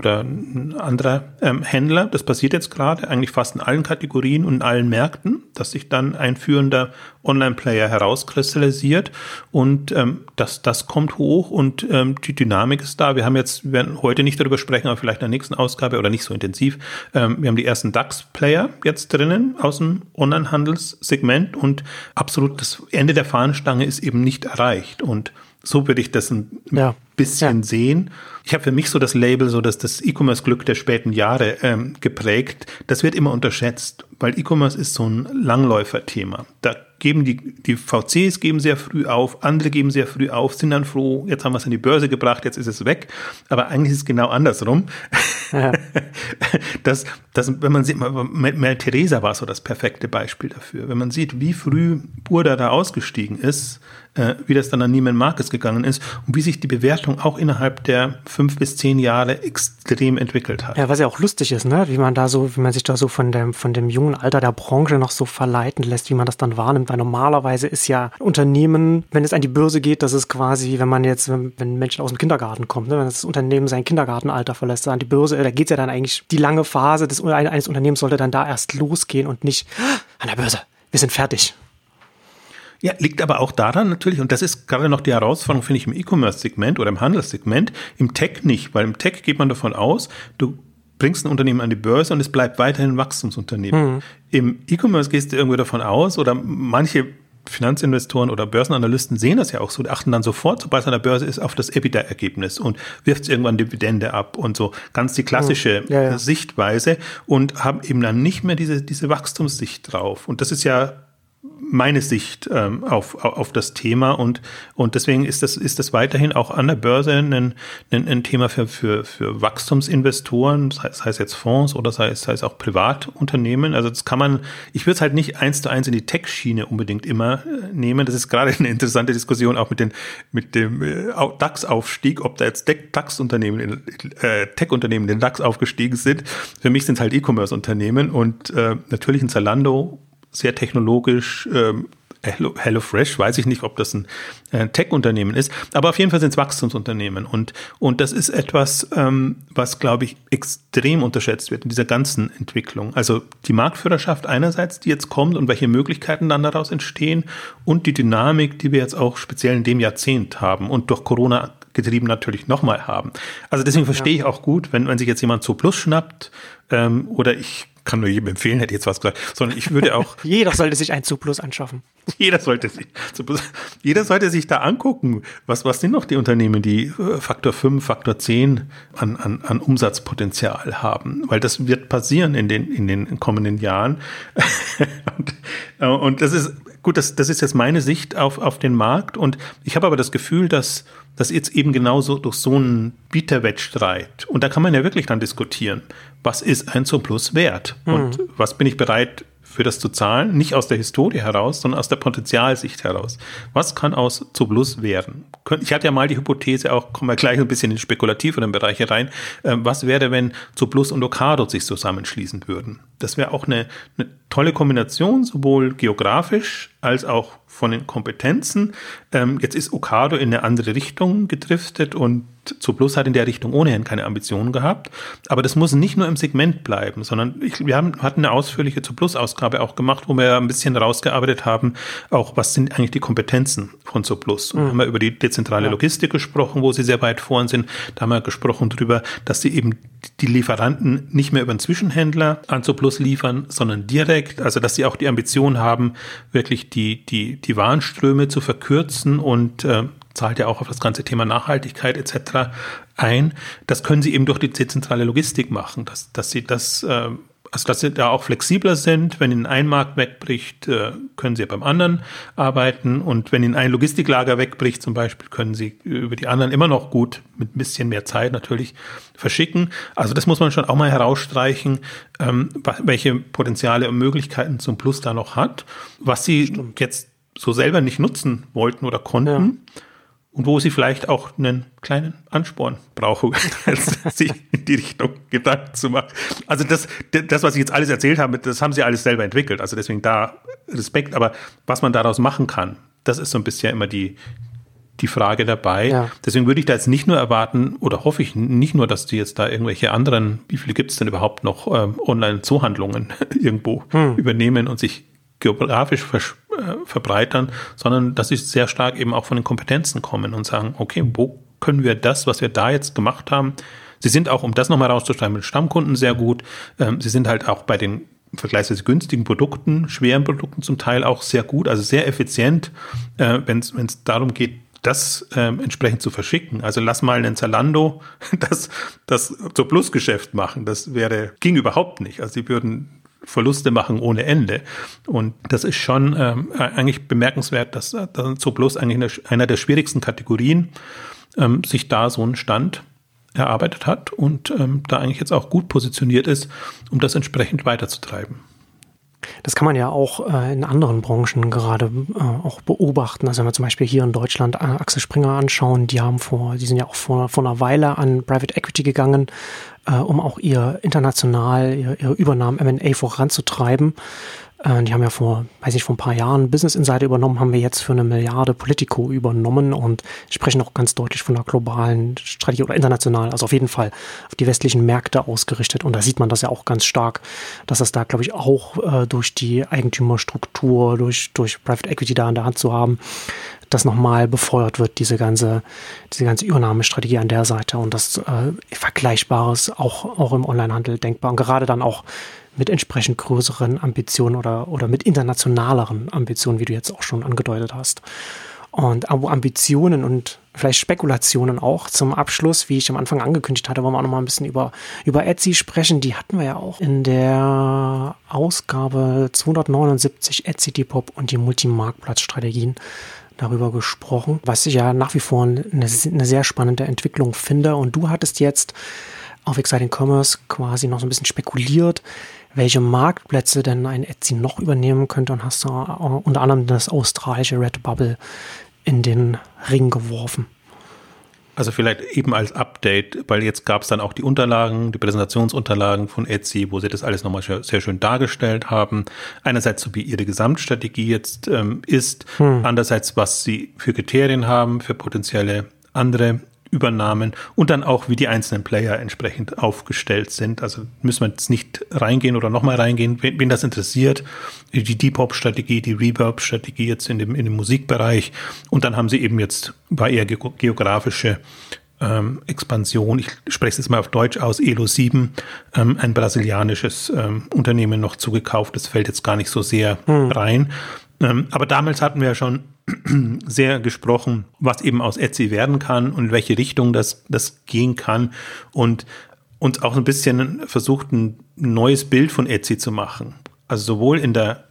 oder ein anderer ähm, Händler. Das passiert jetzt gerade eigentlich fast in allen Kategorien und in allen Märkten, dass sich dann ein führender Online-Player herauskristallisiert und ähm, das, das kommt hoch und ähm, die Dynamik ist da. Wir haben jetzt, wir werden heute nicht darüber sprechen, aber vielleicht in der nächsten Ausgabe oder nicht so intensiv. Ähm, wir haben die ersten DAX-Player jetzt drinnen aus dem Online-Handelssegment und absolut das Ende der Fahnenstange ist eben nicht erreicht und so würde ich das ein ja. Bisschen ja. sehen. Ich habe für mich so das Label, so dass das E-Commerce-Glück der späten Jahre ähm, geprägt. Das wird immer unterschätzt, weil E-Commerce ist so ein Langläufer-Thema. Da geben die, die VCs geben sehr früh auf, andere geben sehr früh auf, sind dann froh, jetzt haben wir es an die Börse gebracht, jetzt ist es weg. Aber eigentlich ist es genau andersrum. Ja. das, das, wenn man sieht, Mel Theresa war so das perfekte Beispiel dafür. Wenn man sieht, wie früh Burda da ausgestiegen ist, äh, wie das dann an Neiman Marcus gegangen ist und wie sich die Bewertung auch innerhalb der fünf bis zehn Jahre extrem entwickelt hat. Ja, was ja auch lustig ist, ne? wie man da so, wie man sich da so von dem, von dem jungen Alter der Branche noch so verleiten lässt, wie man das dann wahrnimmt, weil normalerweise ist ja Unternehmen, wenn es an die Börse geht, das ist quasi, wenn man jetzt, wenn, wenn Menschen aus dem Kindergarten kommt, ne? wenn das Unternehmen sein Kindergartenalter verlässt, an die Börse, da geht es ja dann eigentlich, die lange Phase des, eines Unternehmens sollte dann da erst losgehen und nicht an der Börse. Wir sind fertig. Ja, liegt aber auch daran natürlich, und das ist gerade noch die Herausforderung, finde ich, im E-Commerce-Segment oder im Handelssegment, im Tech nicht, weil im Tech geht man davon aus, du bringst ein Unternehmen an die Börse und es bleibt weiterhin ein Wachstumsunternehmen. Mhm. Im E-Commerce gehst du irgendwie davon aus, oder manche Finanzinvestoren oder Börsenanalysten sehen das ja auch so, achten dann sofort, sobald es an der Börse ist, auf das EBITDA-Ergebnis und wirft irgendwann Dividende ab und so ganz die klassische ja, ja. Sichtweise und haben eben dann nicht mehr diese, diese Wachstumssicht drauf. Und das ist ja meine Sicht ähm, auf, auf das Thema und, und deswegen ist das, ist das weiterhin auch an der Börse ein, ein, ein Thema für, für, für Wachstumsinvestoren, heißt, das heißt jetzt Fonds oder heißt, das heißt auch Privatunternehmen. Also das kann man, ich würde es halt nicht eins zu eins in die Tech-Schiene unbedingt immer äh, nehmen. Das ist gerade eine interessante Diskussion auch mit, den, mit dem äh, DAX-Aufstieg, ob da jetzt DAX-Unternehmen, äh, Tech-Unternehmen in den DAX aufgestiegen sind. Für mich sind es halt E-Commerce-Unternehmen und äh, natürlich ein Zalando sehr technologisch. Ähm, Hello, HelloFresh, weiß ich nicht, ob das ein äh, Tech-Unternehmen ist, aber auf jeden Fall sind es Wachstumsunternehmen und, und das ist etwas, ähm, was, glaube ich, extrem unterschätzt wird in dieser ganzen Entwicklung. Also die Marktführerschaft einerseits, die jetzt kommt und welche Möglichkeiten dann daraus entstehen und die Dynamik, die wir jetzt auch speziell in dem Jahrzehnt haben und durch Corona getrieben natürlich nochmal haben. Also deswegen verstehe ja. ich auch gut, wenn, wenn sich jetzt jemand zu Plus schnappt ähm, oder ich kann nur jedem empfehlen, hätte jetzt was gesagt, sondern ich würde auch. jeder sollte sich ein Zuplus anschaffen. jeder sollte sich, jeder sollte sich da angucken, was, was sind noch die Unternehmen, die äh, Faktor 5, Faktor 10 an, an, an Umsatzpotenzial haben, weil das wird passieren in den, in den kommenden Jahren. und, äh, und das ist, gut, das, das ist jetzt meine Sicht auf, auf den Markt und ich habe aber das Gefühl, dass, dass jetzt eben genauso durch so einen Bieterwettstreit, und da kann man ja wirklich dann diskutieren, was ist ein Surplus wert mhm. und was bin ich bereit für das zu zahlen, nicht aus der Historie heraus, sondern aus der Potenzialsicht heraus. Was kann aus Zuplus werden? Ich hatte ja mal die Hypothese, auch kommen wir gleich ein bisschen in spekulativeren Bereiche rein, äh, was wäre, wenn Zuplus und Ocado sich zusammenschließen würden? Das wäre auch eine, eine tolle Kombination, sowohl geografisch als auch von den Kompetenzen. Ähm, jetzt ist Okado in eine andere Richtung gedriftet und Zuplus hat in der Richtung ohnehin keine Ambitionen gehabt. Aber das muss nicht nur im Segment bleiben, sondern ich, wir haben, hatten eine ausführliche Zuplus-Ausgabe auch gemacht, wo wir ein bisschen rausgearbeitet haben, auch was sind eigentlich die Kompetenzen von Zuplus. Und mhm. haben wir über die dezentrale ja. Logistik gesprochen, wo sie sehr weit vorn sind. Da haben wir gesprochen darüber, dass sie eben die Lieferanten nicht mehr über einen Zwischenhändler an Zuplus liefern, sondern direkt. Also dass sie auch die Ambition haben, wirklich die, die, die Warenströme zu verkürzen und äh, zahlt ja auch auf das ganze Thema Nachhaltigkeit etc. ein. Das können sie eben durch die dezentrale Logistik machen, dass, dass sie das äh, also dass sie da auch flexibler sind. Wenn ihnen ein Markt wegbricht, äh, können sie beim anderen arbeiten. Und wenn ihnen ein Logistiklager wegbricht zum Beispiel, können sie über die anderen immer noch gut, mit ein bisschen mehr Zeit natürlich, verschicken. Also das muss man schon auch mal herausstreichen, ähm, welche Potenziale und Möglichkeiten zum Plus da noch hat. Was sie Stimmt. jetzt so selber nicht nutzen wollten oder konnten. Ja und wo sie vielleicht auch einen kleinen Ansporn brauchen, sich in die Richtung Gedanken zu machen. Also das, das, was ich jetzt alles erzählt habe, das haben sie alles selber entwickelt. Also deswegen da Respekt. Aber was man daraus machen kann, das ist so ein bisschen immer die, die Frage dabei. Ja. Deswegen würde ich da jetzt nicht nur erwarten oder hoffe ich nicht nur, dass die jetzt da irgendwelche anderen, wie viele gibt es denn überhaupt noch, ähm, Online-Zoohandlungen irgendwo hm. übernehmen und sich geografisch äh, verbreitern, sondern dass sie sehr stark eben auch von den Kompetenzen kommen und sagen, okay, wo können wir das, was wir da jetzt gemacht haben, Sie sind auch, um das nochmal rauszuschreiben, mit Stammkunden sehr gut. Ähm, sie sind halt auch bei den vergleichsweise günstigen Produkten, schweren Produkten zum Teil auch sehr gut, also sehr effizient, äh, wenn es darum geht, das ähm, entsprechend zu verschicken. Also lass mal einen Zalando das, das zur Plusgeschäft machen. Das wäre, ging überhaupt nicht. Also sie würden Verluste machen ohne Ende. Und das ist schon ähm, eigentlich bemerkenswert, dass, dass Zooplus eigentlich einer der schwierigsten Kategorien ähm, sich da so einen Stand erarbeitet hat und ähm, da eigentlich jetzt auch gut positioniert ist, um das entsprechend weiterzutreiben. Das kann man ja auch äh, in anderen Branchen gerade äh, auch beobachten. Also wenn wir zum Beispiel hier in Deutschland äh, Axel Springer anschauen, die haben vor, die sind ja auch vor, vor einer Weile an Private Equity gegangen, äh, um auch ihr international, ihre, ihre Übernahmen M&A voranzutreiben. Äh, die haben ja vor, weiß ich, vor ein paar Jahren Business Insider übernommen, haben wir jetzt für eine Milliarde Politico übernommen und sprechen auch ganz deutlich von einer globalen Strategie oder international, also auf jeden Fall auf die westlichen Märkte ausgerichtet. Und da sieht man das ja auch ganz stark, dass das da, glaube ich, auch äh, durch die Eigentümerstruktur, durch, durch Private Equity da an der Hand zu haben, das nochmal befeuert wird, diese ganze, diese ganze Übernahmestrategie an der Seite und das äh, Vergleichbares auch, auch im Onlinehandel denkbar und gerade dann auch mit entsprechend größeren Ambitionen oder, oder mit internationaleren Ambitionen, wie du jetzt auch schon angedeutet hast. Und Ambitionen und vielleicht Spekulationen auch zum Abschluss, wie ich am Anfang angekündigt hatte, wollen wir auch noch mal ein bisschen über, über Etsy sprechen. Die hatten wir ja auch in der Ausgabe 279 Etsy Depop und die Multimarktplatzstrategien darüber gesprochen, was ich ja nach wie vor eine, eine sehr spannende Entwicklung finde. Und du hattest jetzt auf Exciting Commerce quasi noch so ein bisschen spekuliert, welche Marktplätze denn ein Etsy noch übernehmen könnte und hast da unter anderem das australische Redbubble in den Ring geworfen. Also vielleicht eben als Update, weil jetzt gab es dann auch die Unterlagen, die Präsentationsunterlagen von Etsy, wo sie das alles nochmal sehr schön dargestellt haben. Einerseits so wie ihre Gesamtstrategie jetzt ähm, ist, hm. andererseits was sie für Kriterien haben, für potenzielle andere Übernahmen und dann auch, wie die einzelnen Player entsprechend aufgestellt sind. Also müssen wir jetzt nicht reingehen oder nochmal reingehen, wen, wen, das interessiert. Die Deep-Hop-Strategie, die Reverb-Strategie jetzt in dem, in dem Musikbereich. Und dann haben sie eben jetzt, war eher geografische ähm, Expansion, ich spreche es jetzt mal auf Deutsch aus, Elo 7, ähm, ein brasilianisches ähm, Unternehmen noch zugekauft. Das fällt jetzt gar nicht so sehr hm. rein. Ähm, aber damals hatten wir ja schon sehr gesprochen, was eben aus Etsy werden kann und in welche Richtung das, das gehen kann und uns auch ein bisschen versucht, ein neues Bild von Etsy zu machen. Also sowohl in der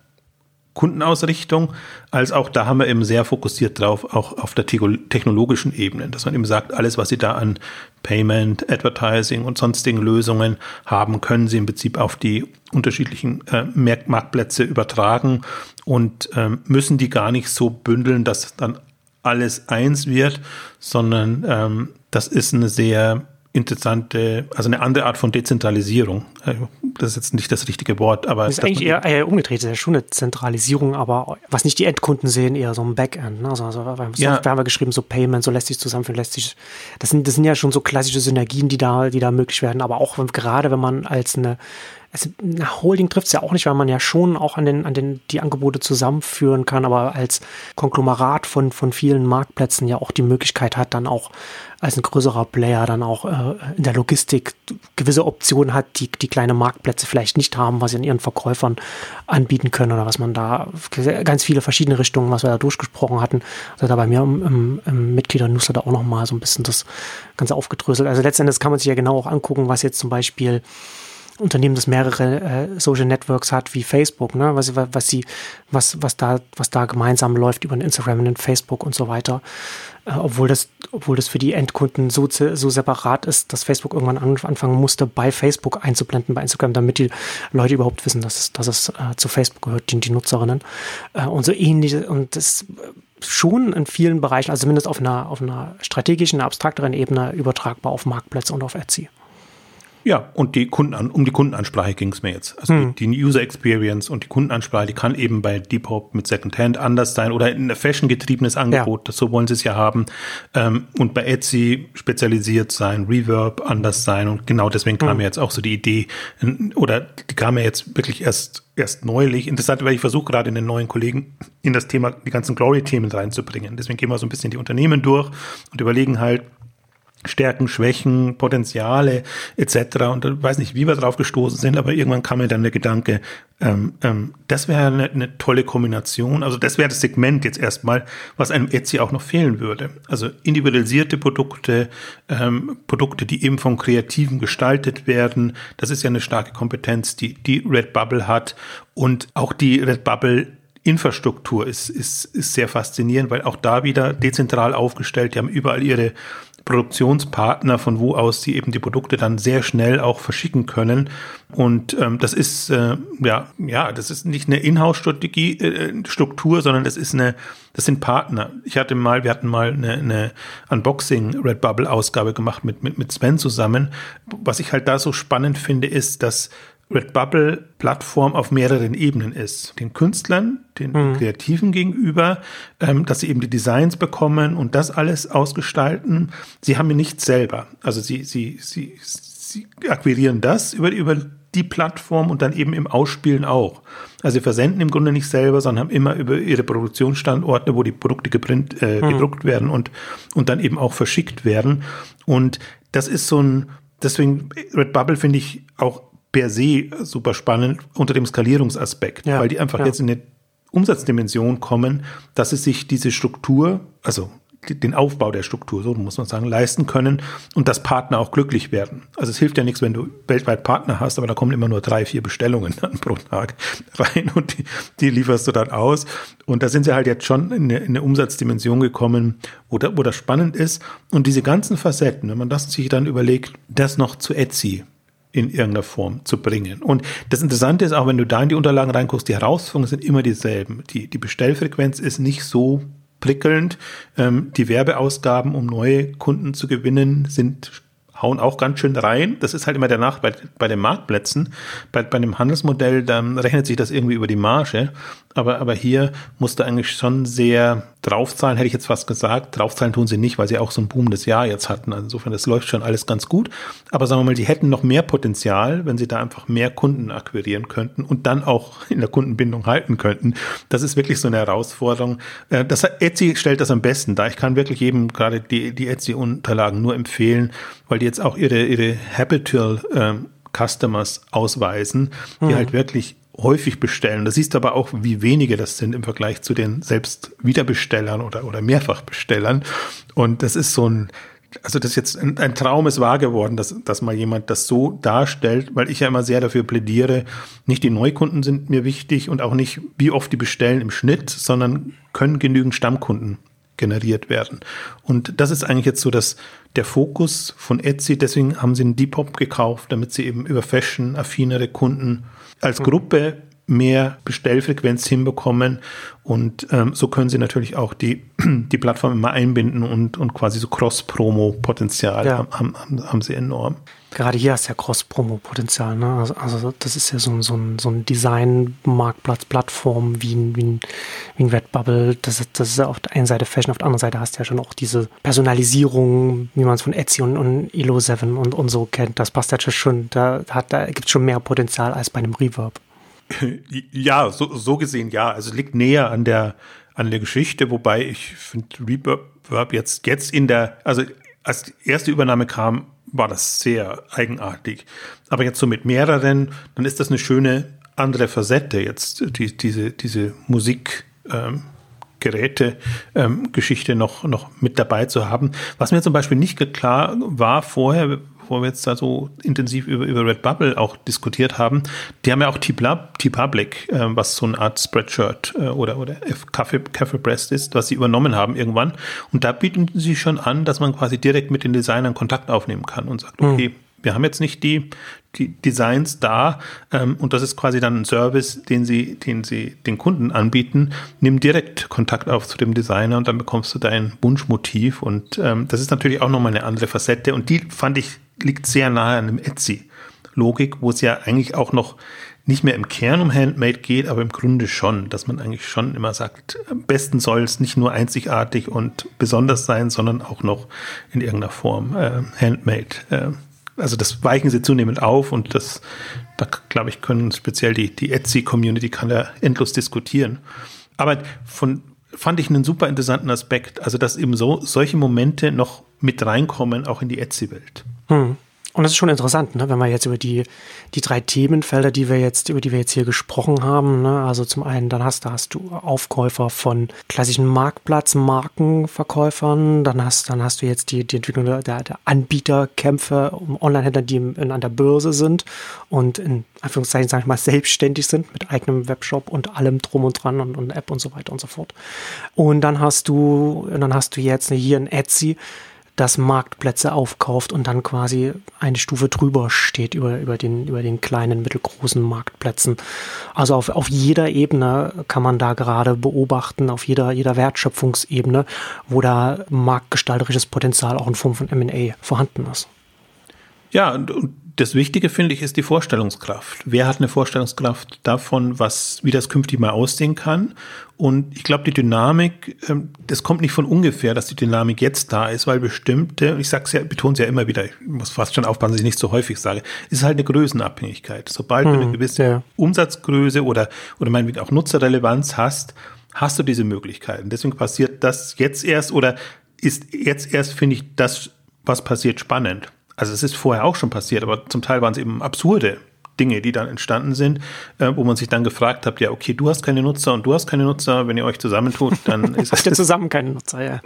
Kundenausrichtung, als auch da haben wir eben sehr fokussiert drauf, auch auf der technologischen Ebene, dass man eben sagt, alles, was Sie da an Payment, Advertising und sonstigen Lösungen haben, können Sie im Prinzip auf die unterschiedlichen äh, Marktplätze übertragen und ähm, müssen die gar nicht so bündeln, dass dann alles eins wird, sondern ähm, das ist eine sehr interessante, also eine andere Art von Dezentralisierung. Äh, das ist jetzt nicht das richtige Wort, aber. Das ist eigentlich eher, eher umgedreht, das ist ja schon eine Zentralisierung, aber was nicht die Endkunden sehen, eher so ein Backend. Ne? Also, also wir haben, ja. geschrieben, so Payment, so lässt sich zusammenführen, lässt sich. Das sind, das sind ja schon so klassische Synergien, die da, die da möglich werden, aber auch gerade wenn man als eine also eine Holding trifft es ja auch nicht, weil man ja schon auch an den, an den, die Angebote zusammenführen kann, aber als Konglomerat von, von vielen Marktplätzen ja auch die Möglichkeit hat, dann auch als ein größerer Player dann auch äh, in der Logistik gewisse Optionen hat, die, die kleine Marktplätze vielleicht nicht haben, was sie an ihren Verkäufern anbieten können oder was man da ganz viele verschiedene Richtungen, was wir da durchgesprochen hatten. Also da bei mir im, im, im Mitglieder-Newsletter auch nochmal so ein bisschen das Ganze aufgedröselt. Also letztendlich kann man sich ja genau auch angucken, was jetzt zum Beispiel Unternehmen, das mehrere äh, Social Networks hat, wie Facebook, ne? was, was sie, was, was da, was da gemeinsam läuft über Instagram und Facebook und so weiter. Äh, obwohl das, obwohl das für die Endkunden so, so separat ist, dass Facebook irgendwann an, anfangen musste, bei Facebook einzublenden, bei Instagram, damit die Leute überhaupt wissen, dass es, dass es äh, zu Facebook gehört, die, die Nutzerinnen. Äh, und so ähnlich, und das schon in vielen Bereichen, also zumindest auf einer, auf einer strategischen, abstrakteren Ebene übertragbar auf Marktplätze und auf Etsy. Ja, und die Kunden, um die Kundenansprache ging es mir jetzt. Also hm. die, die, User Experience und die Kundenansprache, die kann eben bei Depop mit Secondhand anders sein oder ein Fashion-getriebenes Angebot, ja. das, so wollen sie es ja haben. Ähm, und bei Etsy spezialisiert sein, Reverb anders sein. Und genau deswegen kam hm. mir jetzt auch so die Idee, oder die kam mir jetzt wirklich erst erst neulich. Interessant, weil ich versuche gerade in den neuen Kollegen in das Thema, die ganzen Glory-Themen reinzubringen. Deswegen gehen wir so ein bisschen die Unternehmen durch und überlegen halt, Stärken, Schwächen, Potenziale etc. Und ich weiß nicht, wie wir drauf gestoßen sind, aber irgendwann kam mir dann der Gedanke, ähm, ähm, das wäre eine, eine, tolle Kombination. Also das wäre das Segment jetzt erstmal, was einem Etsy auch noch fehlen würde. Also individualisierte Produkte, ähm, Produkte, die eben vom Kreativen gestaltet werden. Das ist ja eine starke Kompetenz, die die Redbubble hat und auch die Redbubble Infrastruktur ist, ist, ist sehr faszinierend, weil auch da wieder dezentral aufgestellt, die haben überall ihre Produktionspartner, von wo aus sie eben die Produkte dann sehr schnell auch verschicken können. Und ähm, das ist äh, ja ja, das ist nicht eine Inhouse-Strategie äh, Struktur, sondern das ist eine, das sind Partner. Ich hatte mal, wir hatten mal eine, eine Unboxing Redbubble Ausgabe gemacht mit mit mit Sven zusammen. Was ich halt da so spannend finde, ist, dass Redbubble Plattform auf mehreren Ebenen ist. Den Künstlern, den mhm. Kreativen gegenüber, ähm, dass sie eben die Designs bekommen und das alles ausgestalten. Sie haben ja nichts selber. Also sie, sie, sie, sie akquirieren das über, über die Plattform und dann eben im Ausspielen auch. Also sie versenden im Grunde nicht selber, sondern haben immer über ihre Produktionsstandorte, wo die Produkte geprint, äh, mhm. gedruckt werden und, und dann eben auch verschickt werden. Und das ist so ein, deswegen Redbubble finde ich auch per se super spannend unter dem Skalierungsaspekt, ja, weil die einfach ja. jetzt in eine Umsatzdimension kommen, dass sie sich diese Struktur, also den Aufbau der Struktur, so muss man sagen, leisten können und dass Partner auch glücklich werden. Also es hilft ja nichts, wenn du weltweit Partner hast, aber da kommen immer nur drei, vier Bestellungen dann pro Tag rein und die, die lieferst du dann aus. Und da sind sie halt jetzt schon in eine, in eine Umsatzdimension gekommen, wo, da, wo das spannend ist. Und diese ganzen Facetten, wenn man das sich dann überlegt, das noch zu Etsy in irgendeiner Form zu bringen. Und das Interessante ist auch, wenn du da in die Unterlagen reinguckst, die Herausforderungen sind immer dieselben. Die, die Bestellfrequenz ist nicht so prickelnd. Ähm, die Werbeausgaben, um neue Kunden zu gewinnen, sind hauen auch ganz schön rein. Das ist halt immer der Nach bei, den Marktplätzen. Bei, bei dem Handelsmodell, dann rechnet sich das irgendwie über die Marge. Aber, aber hier musst du eigentlich schon sehr draufzahlen, hätte ich jetzt fast gesagt. Draufzahlen tun sie nicht, weil sie auch so ein boomendes Jahr jetzt hatten. Also insofern, das läuft schon alles ganz gut. Aber sagen wir mal, die hätten noch mehr Potenzial, wenn sie da einfach mehr Kunden akquirieren könnten und dann auch in der Kundenbindung halten könnten. Das ist wirklich so eine Herausforderung. Äh, das, Etsy stellt das am besten da. Ich kann wirklich jedem gerade die, die Etsy-Unterlagen nur empfehlen, weil die jetzt auch ihre, ihre Habitual ähm, Customers ausweisen, die mhm. halt wirklich häufig bestellen. Da siehst aber auch, wie wenige das sind im Vergleich zu den selbst Wiederbestellern oder, oder Mehrfachbestellern. Und das ist so ein, also das ist jetzt ein, ein Traum ist wahr geworden, dass, dass mal jemand das so darstellt, weil ich ja immer sehr dafür plädiere, nicht die Neukunden sind mir wichtig und auch nicht, wie oft die bestellen im Schnitt, sondern können genügend Stammkunden generiert werden. Und das ist eigentlich jetzt so das, der Fokus von Etsy. Deswegen haben sie einen Depop gekauft, damit sie eben über Fashion affinere Kunden als Gruppe mehr Bestellfrequenz hinbekommen und ähm, so können sie natürlich auch die, die Plattform immer einbinden und, und quasi so Cross-Promo-Potenzial ja. haben, haben, haben sie enorm. Gerade hier hast du ja Cross-Promo-Potenzial. Ne? Also, also, das ist ja so, ein so ein, so ein Design-Marktplatz, Plattform wie ein, wie ein, wie ein Redbubble. Das ist, das ist ja auf der einen Seite Fashion, auf der anderen Seite hast du ja schon auch diese Personalisierung, wie man es von Etsy und, und Elo7 und, und so kennt. Das passt ja schon, da, da gibt es schon mehr Potenzial als bei einem Reverb. Ja, so, so gesehen ja. Also liegt näher an der, an der Geschichte, wobei ich finde Reverb jetzt, jetzt in der, also als die erste Übernahme kam, war das sehr eigenartig. Aber jetzt so mit mehreren, dann ist das eine schöne andere Facette jetzt, die, diese, diese Musik. Ähm, Geräte ähm, noch, noch mit dabei zu haben. Was mir zum Beispiel nicht klar war vorher, bevor wir jetzt da so intensiv über, über Redbubble auch diskutiert haben, die haben ja auch T-Public, äh, was so eine Art Spreadshirt äh, oder, oder Kaffee Press ist, was sie übernommen haben irgendwann. Und da bieten sie schon an, dass man quasi direkt mit den Designern Kontakt aufnehmen kann und sagt, okay, wir haben jetzt nicht die, die Designs da ähm, und das ist quasi dann ein Service, den sie, den sie den Kunden anbieten. Nimm direkt Kontakt auf zu dem Designer und dann bekommst du dein Wunschmotiv und ähm, das ist natürlich auch nochmal eine andere Facette und die fand ich liegt sehr nahe an dem Etsy-Logik, wo es ja eigentlich auch noch nicht mehr im Kern um Handmade geht, aber im Grunde schon, dass man eigentlich schon immer sagt, am besten soll es nicht nur einzigartig und besonders sein, sondern auch noch in irgendeiner Form äh, Handmade. Äh, also das weichen sie zunehmend auf und das, da glaube ich, können speziell die, die Etsy-Community kann da endlos diskutieren. Aber von, fand ich einen super interessanten Aspekt, also dass eben so solche Momente noch mit reinkommen, auch in die Etsy-Welt. Hm. Und das ist schon interessant, ne, wenn wir jetzt über die, die drei Themenfelder, die wir jetzt, über die wir jetzt hier gesprochen haben, ne, also zum einen, dann hast, da hast du Aufkäufer von klassischen Marktplatz-Markenverkäufern, dann hast, dann hast du jetzt die, die Entwicklung der, der Anbieterkämpfe um Online-Händler, die in, an der Börse sind und in Anführungszeichen, sage ich mal, selbstständig sind mit eigenem Webshop und allem drum und dran und, und App und so weiter und so fort. Und dann hast du, dann hast du jetzt hier ein Etsy, das Marktplätze aufkauft und dann quasi eine Stufe drüber steht über, über, den, über den kleinen, mittelgroßen Marktplätzen. Also auf, auf jeder Ebene kann man da gerade beobachten, auf jeder, jeder Wertschöpfungsebene, wo da marktgestalterisches Potenzial auch in Form von MA vorhanden ist. Ja, und, und das Wichtige finde ich ist die Vorstellungskraft. Wer hat eine Vorstellungskraft davon, was, wie das künftig mal aussehen kann? Und ich glaube, die Dynamik, ähm, das kommt nicht von ungefähr, dass die Dynamik jetzt da ist, weil bestimmte, ich sag's ja, betone es ja immer wieder, ich muss fast schon aufpassen, dass ich nicht so häufig sage, ist halt eine Größenabhängigkeit. Sobald hm, du eine hm, gewisse ja. Umsatzgröße oder, oder meinetwegen auch Nutzerrelevanz hast, hast du diese Möglichkeiten. Deswegen passiert das jetzt erst oder ist jetzt erst, finde ich, das, was passiert, spannend also es ist vorher auch schon passiert, aber zum Teil waren es eben absurde Dinge, die dann entstanden sind, äh, wo man sich dann gefragt hat, ja, okay, du hast keine Nutzer und du hast keine Nutzer, wenn ihr euch zusammentut, dann ist Habt ihr zusammen keine Nutzer, ja.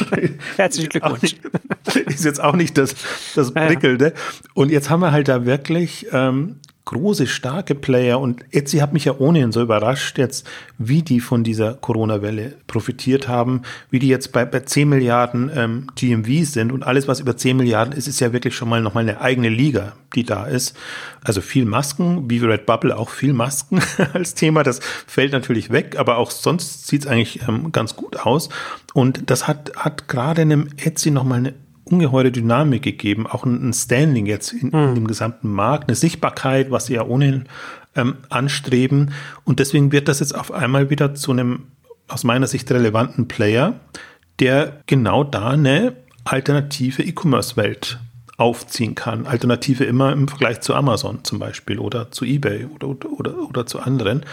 Herzlichen Glückwunsch. Ist jetzt auch nicht das, das Prickelnde. Und jetzt haben wir halt da wirklich ähm, große, starke Player. Und Etsy hat mich ja ohnehin so überrascht jetzt, wie die von dieser Corona-Welle profitiert haben, wie die jetzt bei, bei 10 Milliarden ähm, GMV sind. Und alles, was über 10 Milliarden ist, ist ja wirklich schon mal nochmal eine eigene Liga, die da ist. Also viel Masken, wie Red Bubble auch viel Masken als Thema, das fällt natürlich weg, aber auch sonst sieht es eigentlich ähm, ganz gut aus. Und das hat, hat gerade einem Etsy nochmal eine ungeheure Dynamik gegeben, auch ein, Standing jetzt in, mhm. in, hm. dem gesamten Markt, eine Sichtbarkeit, was sie ja ohnehin ähm, anstreben. Und deswegen wird das jetzt auf einmal wieder zu einem aus meiner Sicht relevanten Player, der genau da eine alternative E-Commerce-Welt aufziehen kann. Alternative immer im Vergleich zu Amazon zum Beispiel oder zu eBay oder, oder, oder, oder zu anderen.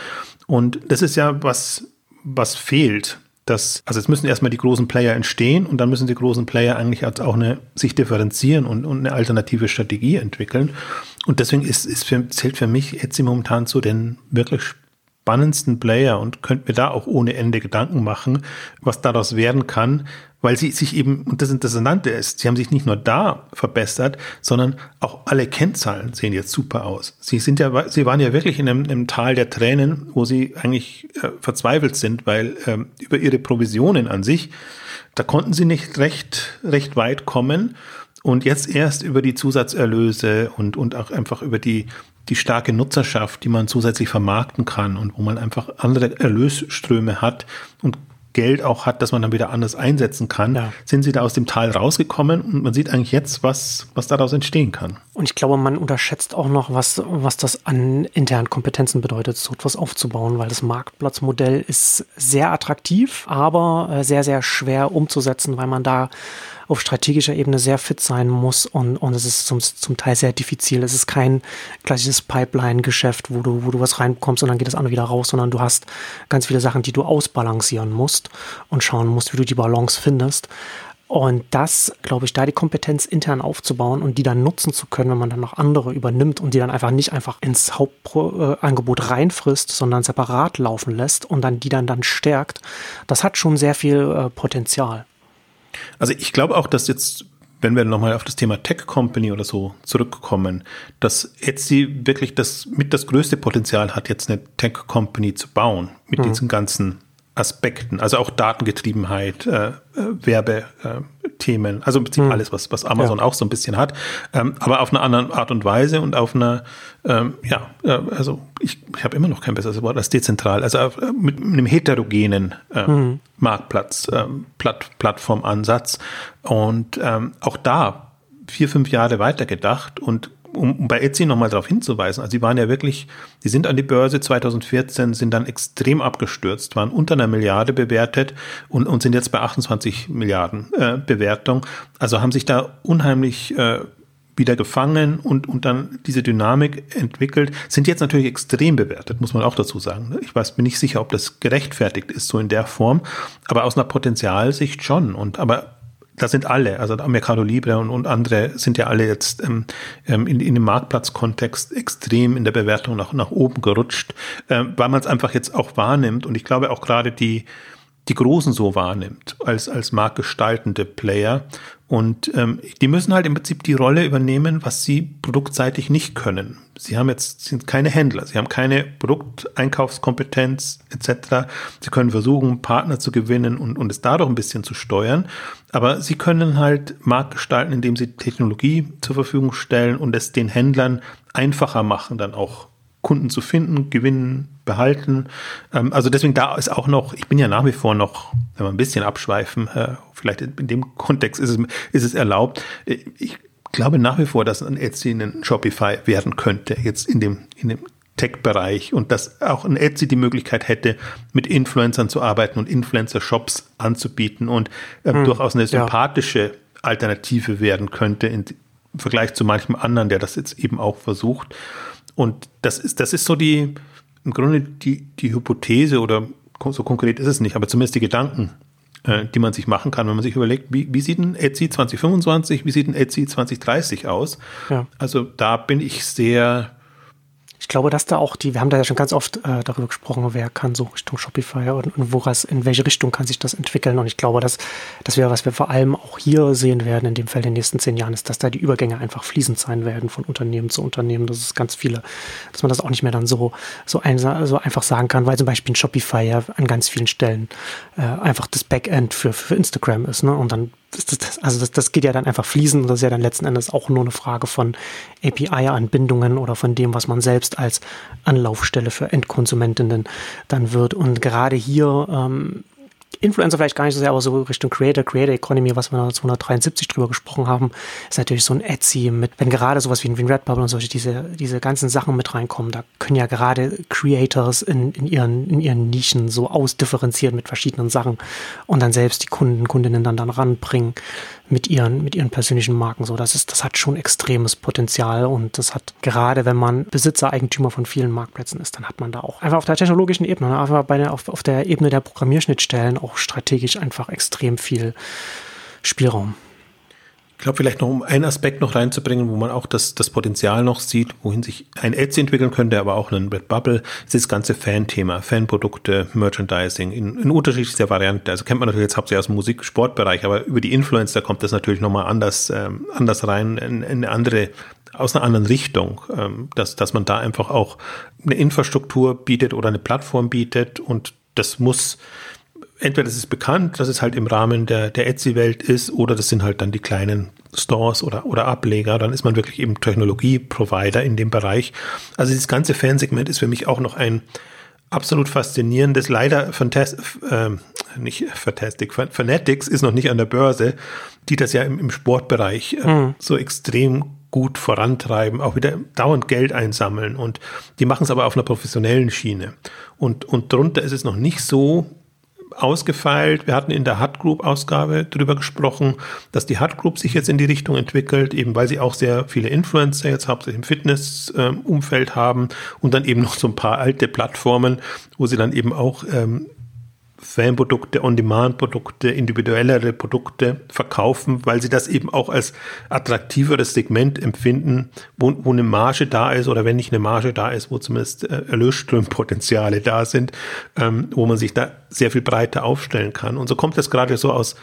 Und das ist ja was, was fehlt dass, also es müssen erstmal die großen Player entstehen und dann müssen die großen Player eigentlich auch eine, sich differenzieren und, und eine alternative Strategie entwickeln. Und deswegen ist, ist für, zählt für mich Etsy momentan zu den wirklich spannendsten Player und könnte mir da auch ohne Ende Gedanken machen, was daraus werden kann, weil sie sich eben, und das Interessante ist, sie haben sich nicht nur da verbessert, sondern auch alle Kennzahlen sehen jetzt super aus. Sie sind ja, sie waren ja wirklich in einem, einem Tal der Tränen, wo sie eigentlich äh, verzweifelt sind, weil ähm, über ihre Provisionen an sich, da konnten sie nicht recht, recht weit kommen. Und jetzt erst über die Zusatzerlöse und, und auch einfach über die, die starke Nutzerschaft, die man zusätzlich vermarkten kann und wo man einfach andere Erlösströme hat und Geld auch hat, dass man dann wieder anders einsetzen kann, ja. sind sie da aus dem Tal rausgekommen und man sieht eigentlich jetzt, was, was daraus entstehen kann. Und ich glaube, man unterschätzt auch noch, was, was das an internen Kompetenzen bedeutet, so etwas aufzubauen, weil das Marktplatzmodell ist sehr attraktiv, aber äh, sehr, sehr schwer umzusetzen, weil man da auf strategischer Ebene sehr fit sein muss und, und es ist zum, zum Teil sehr diffizil. Es ist kein klassisches Pipeline-Geschäft, wo du, wo du was reinbekommst und dann geht das andere wieder raus, sondern du hast ganz viele Sachen, die du ausbalancieren musst und schauen musst, wie du die Balance findest. Und das, glaube ich, da die Kompetenz intern aufzubauen und die dann nutzen zu können, wenn man dann noch andere übernimmt und die dann einfach nicht einfach ins Hauptangebot reinfrisst, sondern separat laufen lässt und dann die dann dann stärkt, das hat schon sehr viel äh, Potenzial. Also ich glaube auch, dass jetzt, wenn wir nochmal auf das Thema Tech Company oder so zurückkommen, dass Etsy wirklich das mit das größte Potenzial hat, jetzt eine Tech Company zu bauen, mit mhm. diesen ganzen Aspekten, also auch Datengetriebenheit, äh, äh, Werbethemen, also im Prinzip hm. alles, was, was Amazon ja. auch so ein bisschen hat, ähm, aber auf eine andere Art und Weise und auf einer, ähm, ja, äh, also ich, ich habe immer noch kein besseres Wort als dezentral, also auf, äh, mit, einem heterogenen äh, hm. Marktplatz, ähm, Platt, Plattformansatz und ähm, auch da vier, fünf Jahre weitergedacht und um, bei Etsy nochmal darauf hinzuweisen, also sie waren ja wirklich, die sind an die Börse 2014, sind dann extrem abgestürzt, waren unter einer Milliarde bewertet und, und sind jetzt bei 28 Milliarden äh, Bewertung. Also haben sich da unheimlich äh, wieder gefangen und, und dann diese Dynamik entwickelt, sind jetzt natürlich extrem bewertet, muss man auch dazu sagen. Ne? Ich weiß, bin nicht sicher, ob das gerechtfertigt ist, so in der Form, aber aus einer Potenzialsicht schon. Und aber da sind alle, also Mercado Libre und, und andere sind ja alle jetzt ähm, ähm, in, in dem Marktplatzkontext extrem in der Bewertung nach, nach oben gerutscht, ähm, weil man es einfach jetzt auch wahrnimmt. Und ich glaube auch gerade die, die Großen so wahrnimmt als, als marktgestaltende Player und ähm, die müssen halt im Prinzip die Rolle übernehmen, was sie produktseitig nicht können. Sie haben jetzt sind keine Händler, sie haben keine Produkteinkaufskompetenz etc. Sie können versuchen, Partner zu gewinnen und, und es dadurch ein bisschen zu steuern. Aber sie können halt Markt gestalten, indem sie Technologie zur Verfügung stellen und es den Händlern einfacher machen, dann auch Kunden zu finden, gewinnen, behalten. Ähm, also deswegen da ist auch noch, ich bin ja nach wie vor noch, wenn wir ein bisschen abschweifen, äh, vielleicht in dem Kontext ist es, ist es erlaubt. Ich glaube nach wie vor, dass ein Etsy ein Shopify werden könnte, jetzt in dem, in dem Tech-Bereich und dass auch ein Etsy die Möglichkeit hätte, mit Influencern zu arbeiten und Influencer-Shops anzubieten und äh, hm, durchaus eine sympathische ja. Alternative werden könnte im Vergleich zu manchem anderen, der das jetzt eben auch versucht. Und das ist, das ist so die, im Grunde die, die Hypothese oder so konkret ist es nicht, aber zumindest die Gedanken, äh, die man sich machen kann, wenn man sich überlegt, wie, wie sieht ein Etsy 2025, wie sieht ein Etsy 2030 aus? Ja. Also da bin ich sehr ich glaube, dass da auch die, wir haben da ja schon ganz oft äh, darüber gesprochen, wer kann so Richtung Shopify und, und woras, in welche Richtung kann sich das entwickeln. Und ich glaube, dass, dass wir, was wir vor allem auch hier sehen werden in dem Fall in den nächsten zehn Jahren, ist, dass da die Übergänge einfach fließend sein werden von Unternehmen zu Unternehmen. Das ist ganz viele, dass man das auch nicht mehr dann so, so, ein, so einfach sagen kann, weil zum Beispiel ein Shopify ja an ganz vielen Stellen äh, einfach das Backend für, für Instagram ist. Ne? Und dann das, das, also das, das geht ja dann einfach fließend. Das ist ja dann letzten Endes auch nur eine Frage von API-Anbindungen oder von dem, was man selbst als Anlaufstelle für Endkonsumentinnen dann wird. Und gerade hier ähm, Influencer vielleicht gar nicht so sehr, aber so Richtung Creator, Creator Economy, was wir 1973 drüber gesprochen haben, ist natürlich so ein Etsy mit, wenn gerade sowas wie ein, wie ein Redbubble und solche, diese, diese ganzen Sachen mit reinkommen, da können ja gerade Creators in, in ihren, in ihren Nischen so ausdifferenzieren mit verschiedenen Sachen und dann selbst die Kunden, Kundinnen dann dann ranbringen mit ihren, mit ihren persönlichen Marken. So, das ist, das hat schon extremes Potenzial und das hat gerade, wenn man Besitzer, Eigentümer von vielen Marktplätzen ist, dann hat man da auch einfach auf der technologischen Ebene, ne, einfach bei der, auf, auf der Ebene der Programmierschnittstellen auch strategisch einfach extrem viel Spielraum. Ich glaube, vielleicht noch um einen Aspekt noch reinzubringen, wo man auch das, das Potenzial noch sieht, wohin sich ein Etsy entwickeln könnte, aber auch ein Redbubble, ist das ganze Fan-Thema, Fanprodukte, Merchandising in, in unterschiedlichster Variante. Also kennt man natürlich jetzt hauptsächlich aus dem Musik-Sportbereich, aber über die Influencer kommt das natürlich nochmal anders, ähm, anders rein, in, in eine andere aus einer anderen Richtung, ähm, dass, dass man da einfach auch eine Infrastruktur bietet oder eine Plattform bietet und das muss entweder das ist bekannt, dass es halt im Rahmen der, der Etsy-Welt ist, oder das sind halt dann die kleinen Stores oder, oder Ableger. Dann ist man wirklich eben Technologie-Provider in dem Bereich. Also dieses ganze Fansegment ist für mich auch noch ein absolut faszinierendes. Leider Fantastic, äh, nicht Fantastic, Fanatics ist noch nicht an der Börse, die das ja im, im Sportbereich äh, mhm. so extrem gut vorantreiben, auch wieder dauernd Geld einsammeln und die machen es aber auf einer professionellen Schiene. Und, und drunter ist es noch nicht so ausgefeilt. Wir hatten in der Hut Group Ausgabe darüber gesprochen, dass die Hut Group sich jetzt in die Richtung entwickelt, eben weil sie auch sehr viele Influencer jetzt hauptsächlich im Fitness-Umfeld haben und dann eben noch so ein paar alte Plattformen, wo sie dann eben auch ähm, Fanprodukte, On-Demand-Produkte, individuellere Produkte verkaufen, weil sie das eben auch als attraktiveres Segment empfinden, wo, wo eine Marge da ist oder wenn nicht eine Marge da ist, wo zumindest äh, Erlösströmpotenziale da sind, ähm, wo man sich da sehr viel breiter aufstellen kann. Und so kommt das gerade so aus,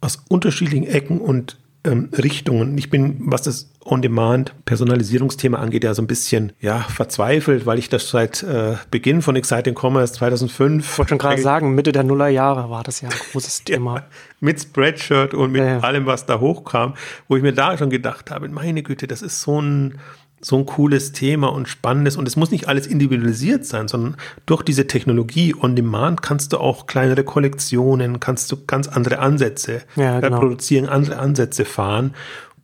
aus unterschiedlichen Ecken und ähm, Richtungen. Ich bin, was das On-Demand-Personalisierungsthema angeht, ja so ein bisschen ja, verzweifelt, weil ich das seit äh, Beginn von Exciting Commerce 2005. Ich wollte schon gerade sagen, Mitte der Nullerjahre war das ja ein großes Thema. Mit Spreadshirt und mit ja, ja. allem, was da hochkam, wo ich mir da schon gedacht habe, meine Güte, das ist so ein so ein cooles Thema und spannendes und es muss nicht alles individualisiert sein, sondern durch diese Technologie on demand kannst du auch kleinere Kollektionen, kannst du ganz andere Ansätze ja, genau. produzieren, andere Ansätze fahren.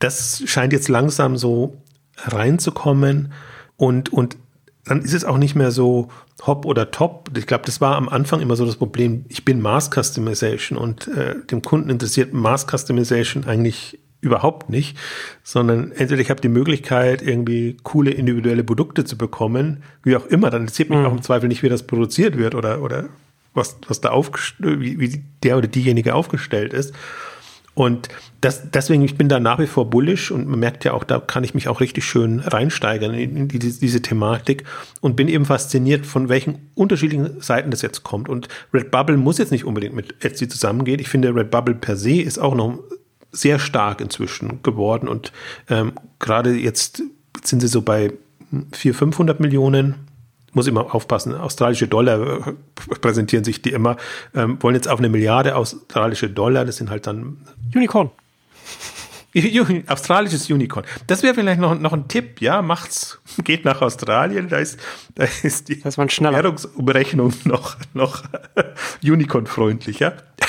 Das scheint jetzt langsam so reinzukommen und, und dann ist es auch nicht mehr so Hop oder Top. Ich glaube, das war am Anfang immer so das Problem. Ich bin Mass Customization und äh, dem Kunden interessiert Mass Customization eigentlich überhaupt nicht, sondern entweder ich habe die Möglichkeit, irgendwie coole individuelle Produkte zu bekommen, wie auch immer, dann interessiert mich mhm. auch im Zweifel nicht, wie das produziert wird oder, oder was, was da aufgestellt, wie, wie der oder diejenige aufgestellt ist. Und das, deswegen, ich bin da nach wie vor bullish und man merkt ja auch, da kann ich mich auch richtig schön reinsteigern in, in diese, diese Thematik und bin eben fasziniert, von welchen unterschiedlichen Seiten das jetzt kommt. Und Redbubble muss jetzt nicht unbedingt mit Etsy zusammengehen. Ich finde, Redbubble per se ist auch noch sehr stark inzwischen geworden und ähm, gerade jetzt sind sie so bei 400, 500 Millionen. Muss immer aufpassen, australische Dollar äh, präsentieren sich die immer, ähm, wollen jetzt auf eine Milliarde australische Dollar, das sind halt dann. Unicorn. Australisches Unicorn. Das wäre vielleicht noch, noch ein Tipp, ja, macht's, geht nach Australien, da ist, da ist die Währungsumrechnung noch, noch Unicorn-freundlicher. Ja,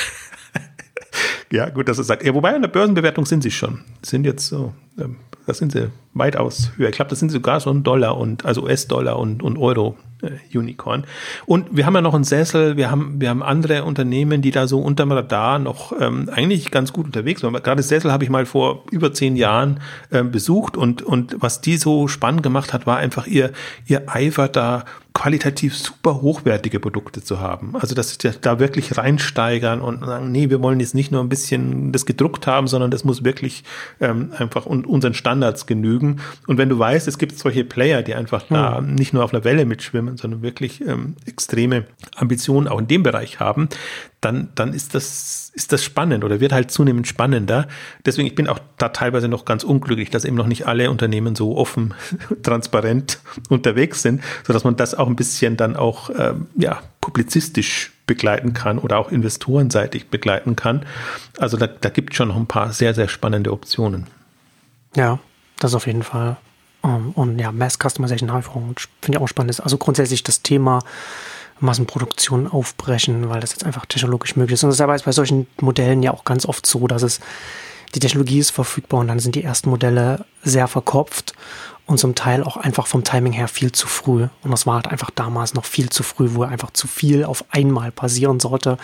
gut, dass er sagt. Ja, wobei an der Börsenbewertung sind sie schon. Sind jetzt so, ähm, das sind sie weitaus höher. Ich glaube, das sind sogar schon Dollar und, also US-Dollar und, und Euro äh, Unicorn. Und wir haben ja noch einen Sessel, wir haben, wir haben andere Unternehmen, die da so unterm Radar noch ähm, eigentlich ganz gut unterwegs sind. Gerade Sessel habe ich mal vor über zehn Jahren ähm, besucht und, und was die so spannend gemacht hat, war einfach ihr, ihr Eifer da qualitativ super hochwertige Produkte zu haben. Also dass sie da wirklich reinsteigern und sagen, nee, wir wollen jetzt nicht nur ein bisschen das gedruckt haben, sondern das muss wirklich ähm, einfach unseren Standards genügen. Und wenn du weißt, es gibt solche Player, die einfach da hm. nicht nur auf einer Welle mitschwimmen, sondern wirklich ähm, extreme Ambitionen auch in dem Bereich haben, dann, dann ist das, ist das spannend oder wird halt zunehmend spannender. Deswegen, ich bin auch da teilweise noch ganz unglücklich, dass eben noch nicht alle Unternehmen so offen, transparent unterwegs sind, sodass man das auch ein bisschen dann auch, ähm, ja, publizistisch begleiten kann oder auch investorenseitig begleiten kann. Also da, da gibt es schon noch ein paar sehr, sehr spannende Optionen. Ja, das auf jeden Fall. Um, und ja, Mass Customization finde ich auch spannend. Also grundsätzlich das Thema, Massenproduktion aufbrechen, weil das jetzt einfach technologisch möglich ist. Und das ist bei solchen Modellen ja auch ganz oft so, dass es die Technologie ist verfügbar und dann sind die ersten Modelle sehr verkopft und zum Teil auch einfach vom Timing her viel zu früh. Und das war halt einfach damals noch viel zu früh, wo einfach zu viel auf einmal passieren sollte.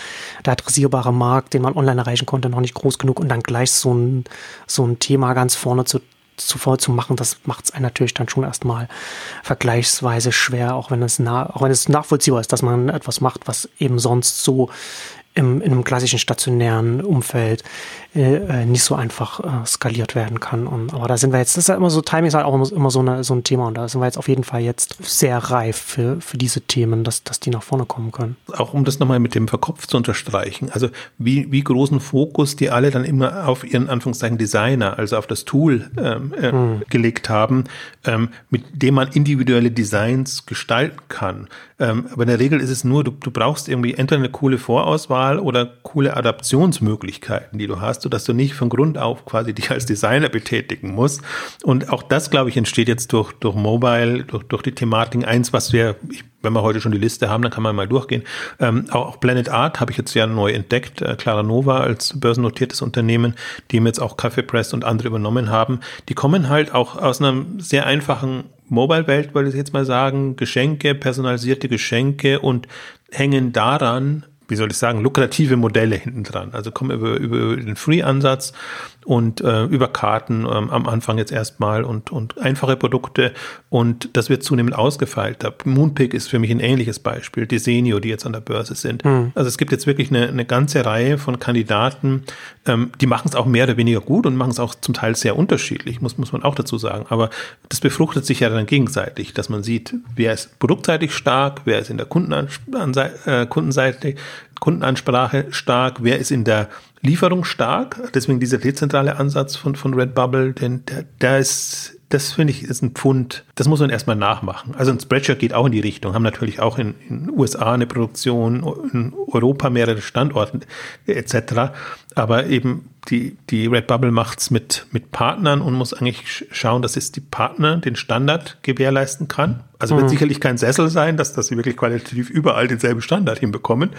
Der adressierbare Markt, den man online erreichen konnte, noch nicht groß genug und dann gleich so ein, so ein Thema ganz vorne zu zuvor zu machen, das macht es einem natürlich dann schon erstmal vergleichsweise schwer, auch wenn es auch wenn es nachvollziehbar ist, dass man etwas macht, was eben sonst so im, in einem klassischen stationären Umfeld äh, äh, nicht so einfach äh, skaliert werden kann. Und, aber da sind wir jetzt, das ist ja immer so, Timing ist halt auch immer, immer so, eine, so ein Thema und da sind wir jetzt auf jeden Fall jetzt sehr reif für, für diese Themen, dass, dass die nach vorne kommen können. Auch um das nochmal mit dem Verkopf zu unterstreichen, also wie, wie großen Fokus die alle dann immer auf ihren Anführungszeichen Designer, also auf das Tool ähm, äh, hm. gelegt haben, ähm, mit dem man individuelle Designs gestalten kann. Ähm, aber in der Regel ist es nur, du, du brauchst irgendwie entweder eine coole Vorauswahl oder coole Adaptionsmöglichkeiten, die du hast sodass du nicht von Grund auf quasi dich als Designer betätigen musst. Und auch das, glaube ich, entsteht jetzt durch, durch Mobile, durch, durch die Thematik. Eins, was wir, ich, wenn wir heute schon die Liste haben, dann kann man mal durchgehen. Ähm, auch Planet Art habe ich jetzt ja neu entdeckt. Äh, Clara Nova als börsennotiertes Unternehmen, die jetzt auch Cafe Press und andere übernommen haben. Die kommen halt auch aus einer sehr einfachen Mobile-Welt, wollte ich jetzt mal sagen, Geschenke, personalisierte Geschenke und hängen daran wie soll ich sagen, lukrative Modelle hinten dran. Also kommen über, über den Free-Ansatz und äh, über Karten ähm, am Anfang jetzt erstmal und, und einfache Produkte und das wird zunehmend ausgefeilt. Moonpick ist für mich ein ähnliches Beispiel, Desenio, die jetzt an der Börse sind. Mhm. Also es gibt jetzt wirklich eine, eine ganze Reihe von Kandidaten, ähm, die machen es auch mehr oder weniger gut und machen es auch zum Teil sehr unterschiedlich, muss, muss man auch dazu sagen. Aber das befruchtet sich ja dann gegenseitig, dass man sieht, wer ist produktseitig stark, wer ist in der Kunden, äh, Kundenseite Kundenansprache stark, wer ist in der Lieferung stark. Deswegen dieser dezentrale Ansatz von, von Redbubble, denn der, der ist das finde ich ist ein Pfund, das muss man erstmal nachmachen. Also ein Spreadshirt geht auch in die Richtung, haben natürlich auch in den USA eine Produktion, in Europa mehrere Standorte etc. Aber eben die, die Redbubble macht's mit, mit Partnern und muss eigentlich schauen, dass es die Partner den Standard gewährleisten kann. Also wird mhm. sicherlich kein Sessel sein, dass, dass sie wirklich qualitativ überall denselben Standard hinbekommen,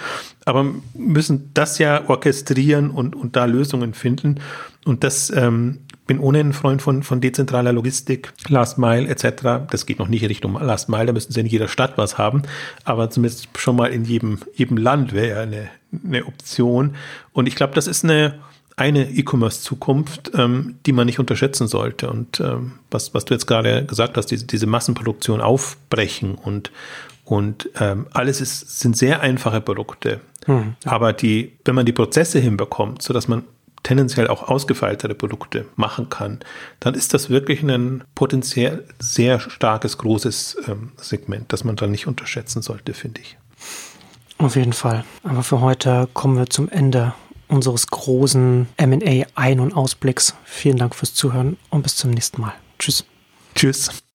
aber müssen das ja orchestrieren und, und da Lösungen finden. Und das ähm, bin ohnehin ein Freund von, von dezentraler Logistik, Last Mile etc. Das geht noch nicht in Richtung Last Mile, da müssen sie in jeder Stadt was haben, aber zumindest schon mal in jedem, jedem Land wäre ja eine, eine Option. Und ich glaube, das ist eine, eine E-Commerce-Zukunft, ähm, die man nicht unterschätzen sollte. Und ähm, was, was du jetzt gerade gesagt hast, diese, diese Massenproduktion aufbrechen und, und ähm, alles ist, sind sehr einfache Produkte. Hm. Aber die, wenn man die Prozesse hinbekommt, so dass man tendenziell auch ausgefeiltere Produkte machen kann, dann ist das wirklich ein potenziell sehr starkes, großes ähm, Segment, das man dann nicht unterschätzen sollte, finde ich. Auf jeden Fall. Aber für heute kommen wir zum Ende unseres großen MA Ein- und Ausblicks. Vielen Dank fürs Zuhören und bis zum nächsten Mal. Tschüss. Tschüss.